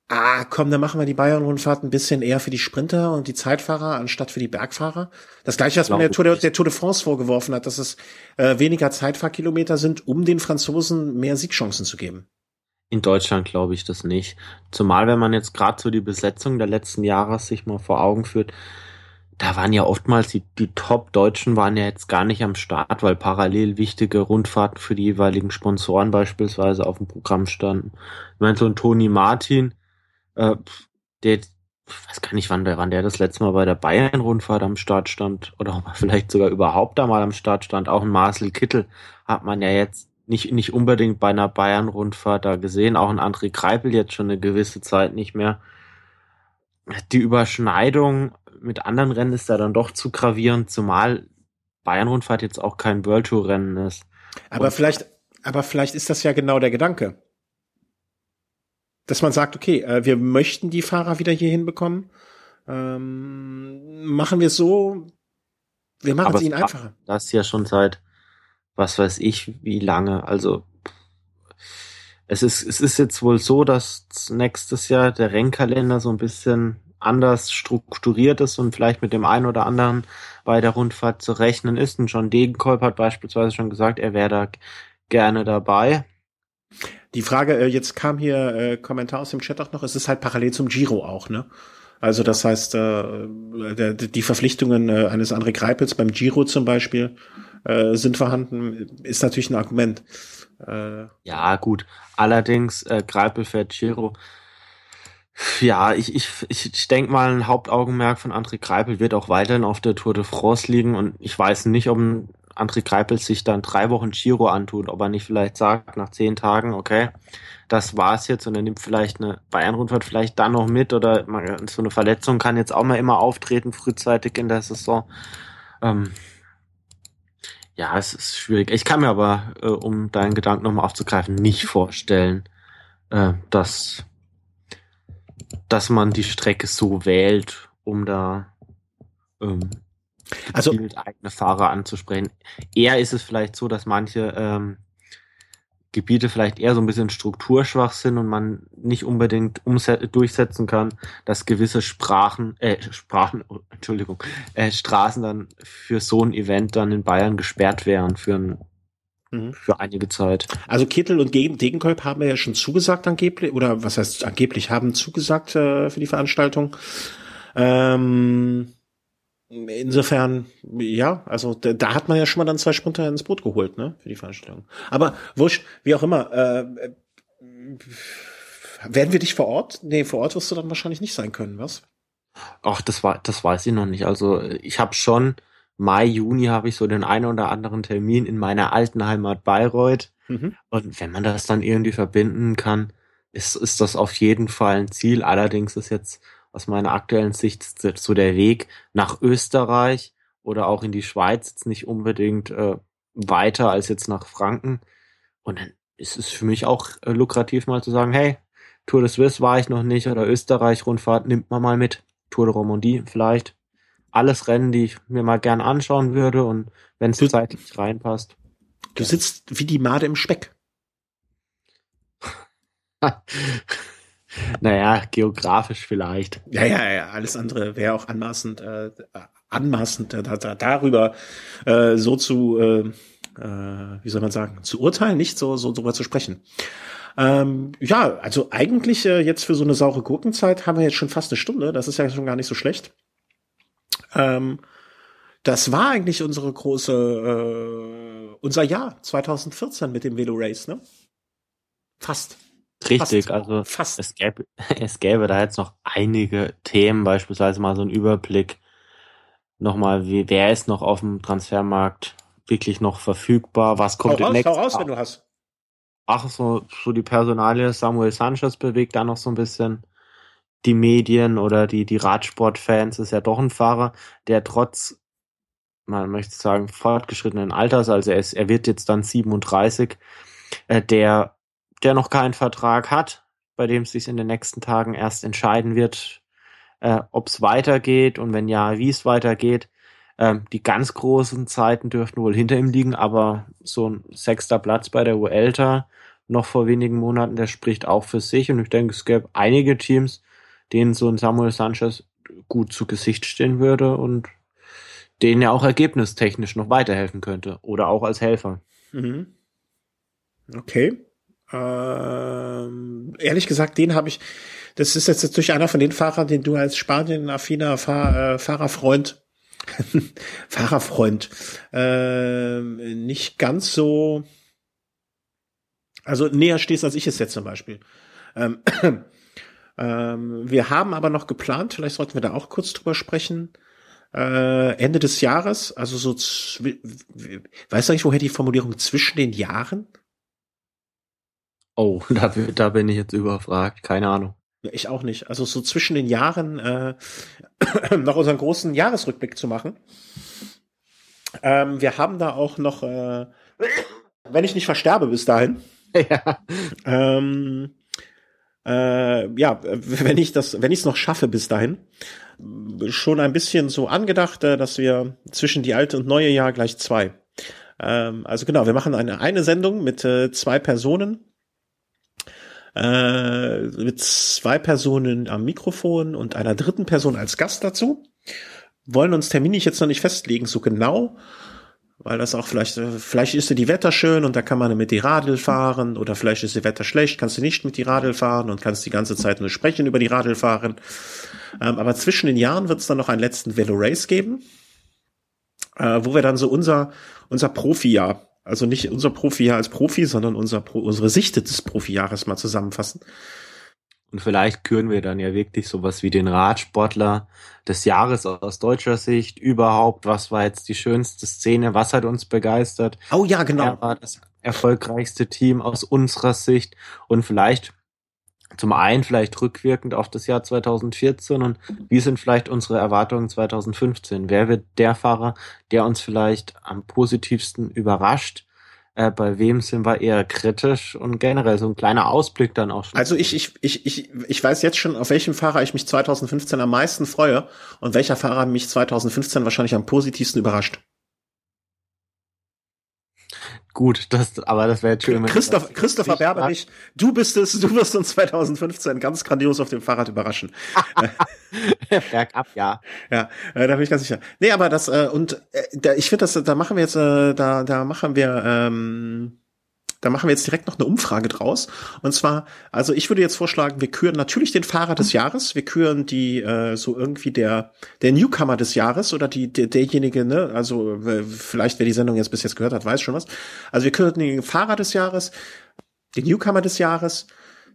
Ah, komm, dann machen wir die Bayern-Rundfahrt ein bisschen eher für die Sprinter und die Zeitfahrer anstatt für die Bergfahrer. Das gleiche, was man der Tour, de, der Tour de France vorgeworfen hat, dass es äh, weniger Zeitfahrkilometer sind, um den Franzosen mehr Siegchancen zu geben. In Deutschland glaube ich das nicht. Zumal wenn man jetzt gerade so die Besetzung der letzten Jahre sich mal vor Augen führt, da waren ja oftmals die, die Top-Deutschen waren ja jetzt gar nicht am Start, weil parallel wichtige Rundfahrten für die jeweiligen Sponsoren beispielsweise auf dem Programm standen. Ich meine, so ein Toni Martin, äh, der, ich weiß gar nicht, wann der, wann der das letzte Mal bei der Bayern-Rundfahrt am Start stand oder ob er vielleicht sogar überhaupt da mal am Start stand. Auch ein Marcel Kittel hat man ja jetzt nicht, nicht unbedingt bei einer Bayern-Rundfahrt da gesehen. Auch ein André Kreipel jetzt schon eine gewisse Zeit nicht mehr. Die Überschneidung mit anderen Rennen ist da dann doch zu gravierend, zumal Bayern-Rundfahrt jetzt auch kein World Tour-Rennen ist. Aber Und vielleicht, aber vielleicht ist das ja genau der Gedanke. Dass man sagt, okay, äh, wir möchten die Fahrer wieder hier hinbekommen. Ähm, machen wir es so, wir machen es ihnen einfacher. Das ist ja schon seit was weiß ich, wie lange. Also es ist, es ist jetzt wohl so, dass nächstes Jahr der Rennkalender so ein bisschen anders strukturiert ist und vielleicht mit dem einen oder anderen bei der Rundfahrt zu rechnen ist. Und John Degenkolb hat beispielsweise schon gesagt, er wäre da gerne dabei. Die Frage, äh, jetzt kam hier äh, Kommentar aus dem Chat auch noch, es ist halt parallel zum Giro auch, ne? Also das heißt, äh, der, die Verpflichtungen äh, eines André Greipels beim Giro zum Beispiel äh, sind vorhanden, ist natürlich ein Argument. Äh, ja, gut. Allerdings, äh, Greipel fährt Giro. Ja, ich, ich, ich, denke mal, ein Hauptaugenmerk von André Greipel wird auch weiterhin auf der Tour de France liegen und ich weiß nicht, ob André Greipel sich dann drei Wochen Giro antut, ob er nicht vielleicht sagt, nach zehn Tagen, okay, das war's jetzt und er nimmt vielleicht eine Bayern-Rundfahrt vielleicht dann noch mit oder so eine Verletzung kann jetzt auch mal immer auftreten, frühzeitig in der Saison. Ähm, Ja, es ist schwierig. Ich kann mir aber, äh, um deinen Gedanken nochmal aufzugreifen, nicht vorstellen, äh, dass, dass man die Strecke so wählt, um da ähm, also eigene Fahrer anzusprechen. Eher ist es vielleicht so, dass manche ähm, Gebiete vielleicht eher so ein bisschen strukturschwach sind und man nicht unbedingt durchsetzen kann, dass gewisse Sprachen, äh, Sprachen, oh, Entschuldigung, äh, Straßen dann für so ein Event dann in Bayern gesperrt wären für ein, mhm. für einige Zeit. Also Kittel und Degenkolb haben ja schon zugesagt angeblich, oder was heißt angeblich haben zugesagt äh, für die Veranstaltung. Ähm, Insofern, ja, also da, da, hat man ja schon mal dann zwei Sprinter ins Boot geholt, ne, für die Veranstaltung. Aber wurscht, wie auch immer, äh, äh, werden wir dich vor Ort? Nee, vor Ort wirst du dann wahrscheinlich nicht sein können, was? Ach, das war, das weiß ich noch nicht. Also ich habe schon Mai, Juni habe ich so den einen oder anderen Termin in meiner alten Heimat Bayreuth. Mhm. Und wenn man das dann irgendwie verbinden kann, ist, ist das auf jeden Fall ein Ziel. Allerdings ist jetzt aus meiner aktuellen Sicht so der Weg nach Österreich oder auch in die Schweiz jetzt nicht unbedingt äh, weiter als jetzt nach Franken. Und dann ist es für mich auch äh, lukrativ mal zu sagen, hey, Tour de Suisse war ich noch nicht oder Österreich-Rundfahrt nimmt man mal mit. Tour de Romandie vielleicht. Alles Rennen, die ich mir mal gern anschauen würde und wenn es zeitlich reinpasst. Du sitzt wie die Made im Speck. Naja, geografisch vielleicht. Ja, ja, ja, alles andere wäre auch anmaßend, äh, anmaßend äh, da, da, darüber äh, so zu, äh, äh, wie soll man sagen, zu urteilen, nicht so, so drüber zu sprechen. Ähm, ja, also eigentlich äh, jetzt für so eine saure Gurkenzeit haben wir jetzt schon fast eine Stunde. Das ist ja schon gar nicht so schlecht. Ähm, das war eigentlich unsere große, äh, unser Jahr 2014 mit dem Velo Race, ne? Fast. Richtig, fast, also fast. Es, gäbe, es gäbe da jetzt noch einige Themen, beispielsweise mal so ein Überblick, nochmal, wie, wer ist noch auf dem Transfermarkt wirklich noch verfügbar, was kommt hau raus, hau raus, wenn du hast. Ach, so, so die Personalie Samuel Sanchez bewegt da noch so ein bisschen die Medien oder die, die Radsportfans, ist ja doch ein Fahrer, der trotz, man möchte sagen, fortgeschrittenen Alters, also er ist, er wird jetzt dann 37, äh, der der noch keinen Vertrag hat, bei dem es sich in den nächsten Tagen erst entscheiden wird, äh, ob es weitergeht und wenn ja, wie es weitergeht. Ähm, die ganz großen Zeiten dürften wohl hinter ihm liegen, aber so ein sechster Platz bei der Uelta noch vor wenigen Monaten, der spricht auch für sich und ich denke, es gäbe einige Teams, denen so ein Samuel Sanchez gut zu Gesicht stehen würde und denen er auch ergebnistechnisch noch weiterhelfen könnte oder auch als Helfer. Mhm. Okay. Ähm, ehrlich gesagt, den habe ich, das ist jetzt natürlich einer von den Fahrern, den du als Spanien-affiner Fahr, äh, Fahrerfreund, Fahrerfreund, äh, nicht ganz so, also näher stehst, als ich es jetzt zum Beispiel. Ähm, ähm, wir haben aber noch geplant, vielleicht sollten wir da auch kurz drüber sprechen, äh, Ende des Jahres, also so, weißt du eigentlich, woher die Formulierung zwischen den Jahren Oh, da, da bin ich jetzt überfragt. Keine Ahnung. Ich auch nicht. Also so zwischen den Jahren äh, noch unseren großen Jahresrückblick zu machen. Ähm, wir haben da auch noch, äh, wenn ich nicht versterbe bis dahin. Ja. Ähm, äh, ja, wenn ich das, wenn ich es noch schaffe bis dahin, schon ein bisschen so angedacht, äh, dass wir zwischen die alte und neue Jahr gleich zwei. Ähm, also genau, wir machen eine eine Sendung mit äh, zwei Personen äh, mit zwei Personen am Mikrofon und einer dritten Person als Gast dazu. Wollen uns terminlich jetzt noch nicht festlegen, so genau, weil das auch vielleicht, äh, vielleicht ist die Wetter schön und da kann man mit die Radl fahren oder vielleicht ist die Wetter schlecht, kannst du nicht mit die Radl fahren und kannst die ganze Zeit nur sprechen über die Radl fahren. Ähm, aber zwischen den Jahren wird es dann noch einen letzten Velo Race geben, äh, wo wir dann so unser, unser Profi-Jahr also nicht unser Profijahr als Profi, sondern unser, unsere Sicht des Profijahres mal zusammenfassen. Und vielleicht küren wir dann ja wirklich sowas wie den Radsportler des Jahres aus deutscher Sicht überhaupt. Was war jetzt die schönste Szene? Was hat uns begeistert? Oh ja, genau. Wer war das erfolgreichste Team aus unserer Sicht? Und vielleicht zum einen vielleicht rückwirkend auf das Jahr 2014 und wie sind vielleicht unsere Erwartungen 2015? Wer wird der Fahrer, der uns vielleicht am positivsten überrascht? Äh, bei wem sind wir eher kritisch und generell so ein kleiner Ausblick dann auch schon. Also ich, ich, ich, ich, ich weiß jetzt schon, auf welchem Fahrer ich mich 2015 am meisten freue und welcher Fahrer mich 2015 wahrscheinlich am positivsten überrascht. Gut, das, aber das wäre jetzt schön. Christoph, Christopher Berberich, du bist es, du wirst uns 2015 ganz grandios auf dem Fahrrad überraschen. Bergab, ja. Ja, äh, da bin ich ganz sicher. Nee, aber das, äh, und äh, da, ich finde, das, da machen wir jetzt, äh, da, da machen wir, ähm, da machen wir jetzt direkt noch eine Umfrage draus. Und zwar, also ich würde jetzt vorschlagen, wir küren natürlich den Fahrer des Jahres, wir küren die äh, so irgendwie der der Newcomer des Jahres oder die der, derjenige, ne, also vielleicht wer die Sendung jetzt bis jetzt gehört hat, weiß schon was. Also wir küren den Fahrer des Jahres, den Newcomer des Jahres,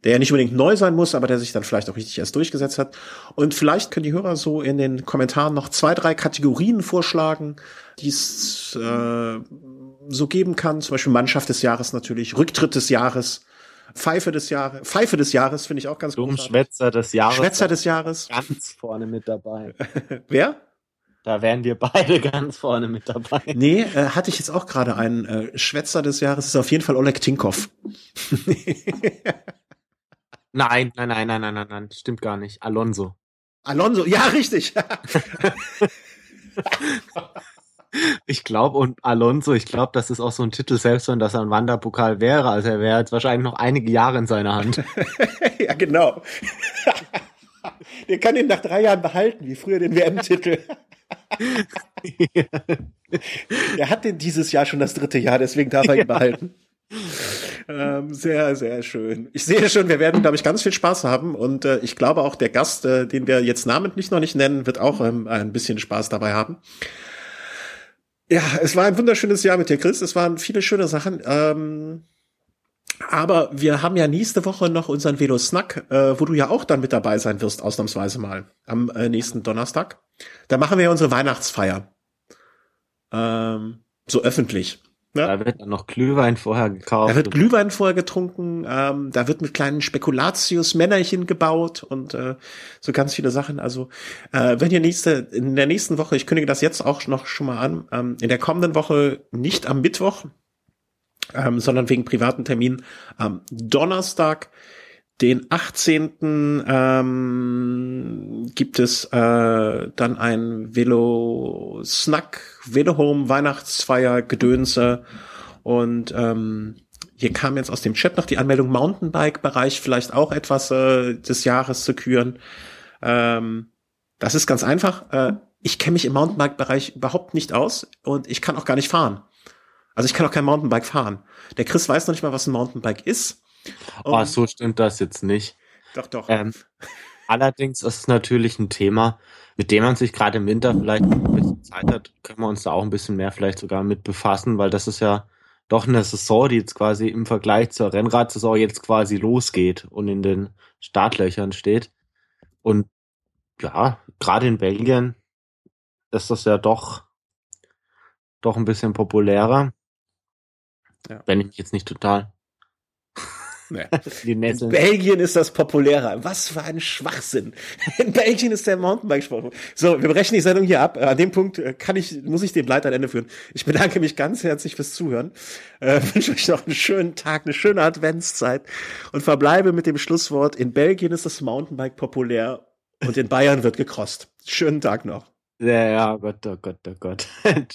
der ja nicht unbedingt neu sein muss, aber der sich dann vielleicht auch richtig erst durchgesetzt hat. Und vielleicht können die Hörer so in den Kommentaren noch zwei, drei Kategorien vorschlagen, die es äh, so geben kann. Zum Beispiel Mannschaft des Jahres natürlich, Rücktritt des Jahres, Pfeife des Jahres, Pfeife des Jahres finde ich auch ganz gut. Schwätzer des Jahres. Schwätzer des Jahres. Ganz vorne mit dabei. Wer? Da wären wir beide ganz vorne mit dabei. Nee, äh, hatte ich jetzt auch gerade einen äh, Schwätzer des Jahres, ist auf jeden Fall Oleg Tinkoff. nein, nein, nein, nein, nein, nein, nein, stimmt gar nicht. Alonso. Alonso, ja, richtig. Ich glaube, und Alonso, ich glaube, das ist auch so ein Titel, selbst wenn das ein Wanderpokal wäre. Also er wäre jetzt wahrscheinlich noch einige Jahre in seiner Hand. ja, genau. Der kann ihn nach drei Jahren behalten, wie früher den WM-Titel. ja. Er hat den dieses Jahr schon das dritte Jahr, deswegen darf er ihn behalten. Ähm, sehr, sehr schön. Ich sehe schon, wir werden, glaube ich, ganz viel Spaß haben und äh, ich glaube auch der Gast, äh, den wir jetzt namentlich noch nicht nennen, wird auch ähm, ein bisschen Spaß dabei haben. Ja, es war ein wunderschönes Jahr mit dir, Chris. Es waren viele schöne Sachen. Ähm, aber wir haben ja nächste Woche noch unseren Velo Snack, äh, wo du ja auch dann mit dabei sein wirst, ausnahmsweise mal, am äh, nächsten Donnerstag. Da machen wir ja unsere Weihnachtsfeier. Ähm, so öffentlich. Ja. Da wird dann noch Glühwein vorher gekauft. Da wird Glühwein vorher getrunken, ähm, da wird mit kleinen Spekulatius-Männerchen gebaut und äh, so ganz viele Sachen. Also äh, wenn ihr nächste, in der nächsten Woche, ich kündige das jetzt auch noch schon mal an, ähm, in der kommenden Woche nicht am Mittwoch, ähm, sondern wegen privaten Terminen am Donnerstag, den 18. Ähm, gibt es äh, dann ein Velo-Snack, Velo-Home, Weihnachtsfeier, Gedönse und ähm, hier kam jetzt aus dem Chat noch die Anmeldung Mountainbike-Bereich vielleicht auch etwas äh, des Jahres zu küren. Ähm, das ist ganz einfach. Äh, ich kenne mich im Mountainbike-Bereich überhaupt nicht aus und ich kann auch gar nicht fahren. Also ich kann auch kein Mountainbike fahren. Der Chris weiß noch nicht mal, was ein Mountainbike ist. Oh, so stimmt das jetzt nicht. Doch, doch. Ähm, allerdings ist es natürlich ein Thema, mit dem man sich gerade im Winter vielleicht ein bisschen Zeit hat, können wir uns da auch ein bisschen mehr vielleicht sogar mit befassen, weil das ist ja doch eine Saison, die jetzt quasi im Vergleich zur Rennradsaison jetzt quasi losgeht und in den Startlöchern steht. Und ja, gerade in Belgien ist das ja doch, doch ein bisschen populärer. Ja. Wenn ich jetzt nicht total Nee. In Belgien ist das populärer. Was für ein Schwachsinn. In Belgien ist der Mountainbike-Sport. So, wir brechen die Sendung hier ab. An dem Punkt äh, kann ich, muss ich den Leiter Ende führen. Ich bedanke mich ganz herzlich fürs Zuhören. Äh, wünsche euch noch einen schönen Tag, eine schöne Adventszeit und verbleibe mit dem Schlusswort. In Belgien ist das Mountainbike populär und in Bayern wird gekrost. Schönen Tag noch. Ja, ja, Gott, oh Gott, oh Gott.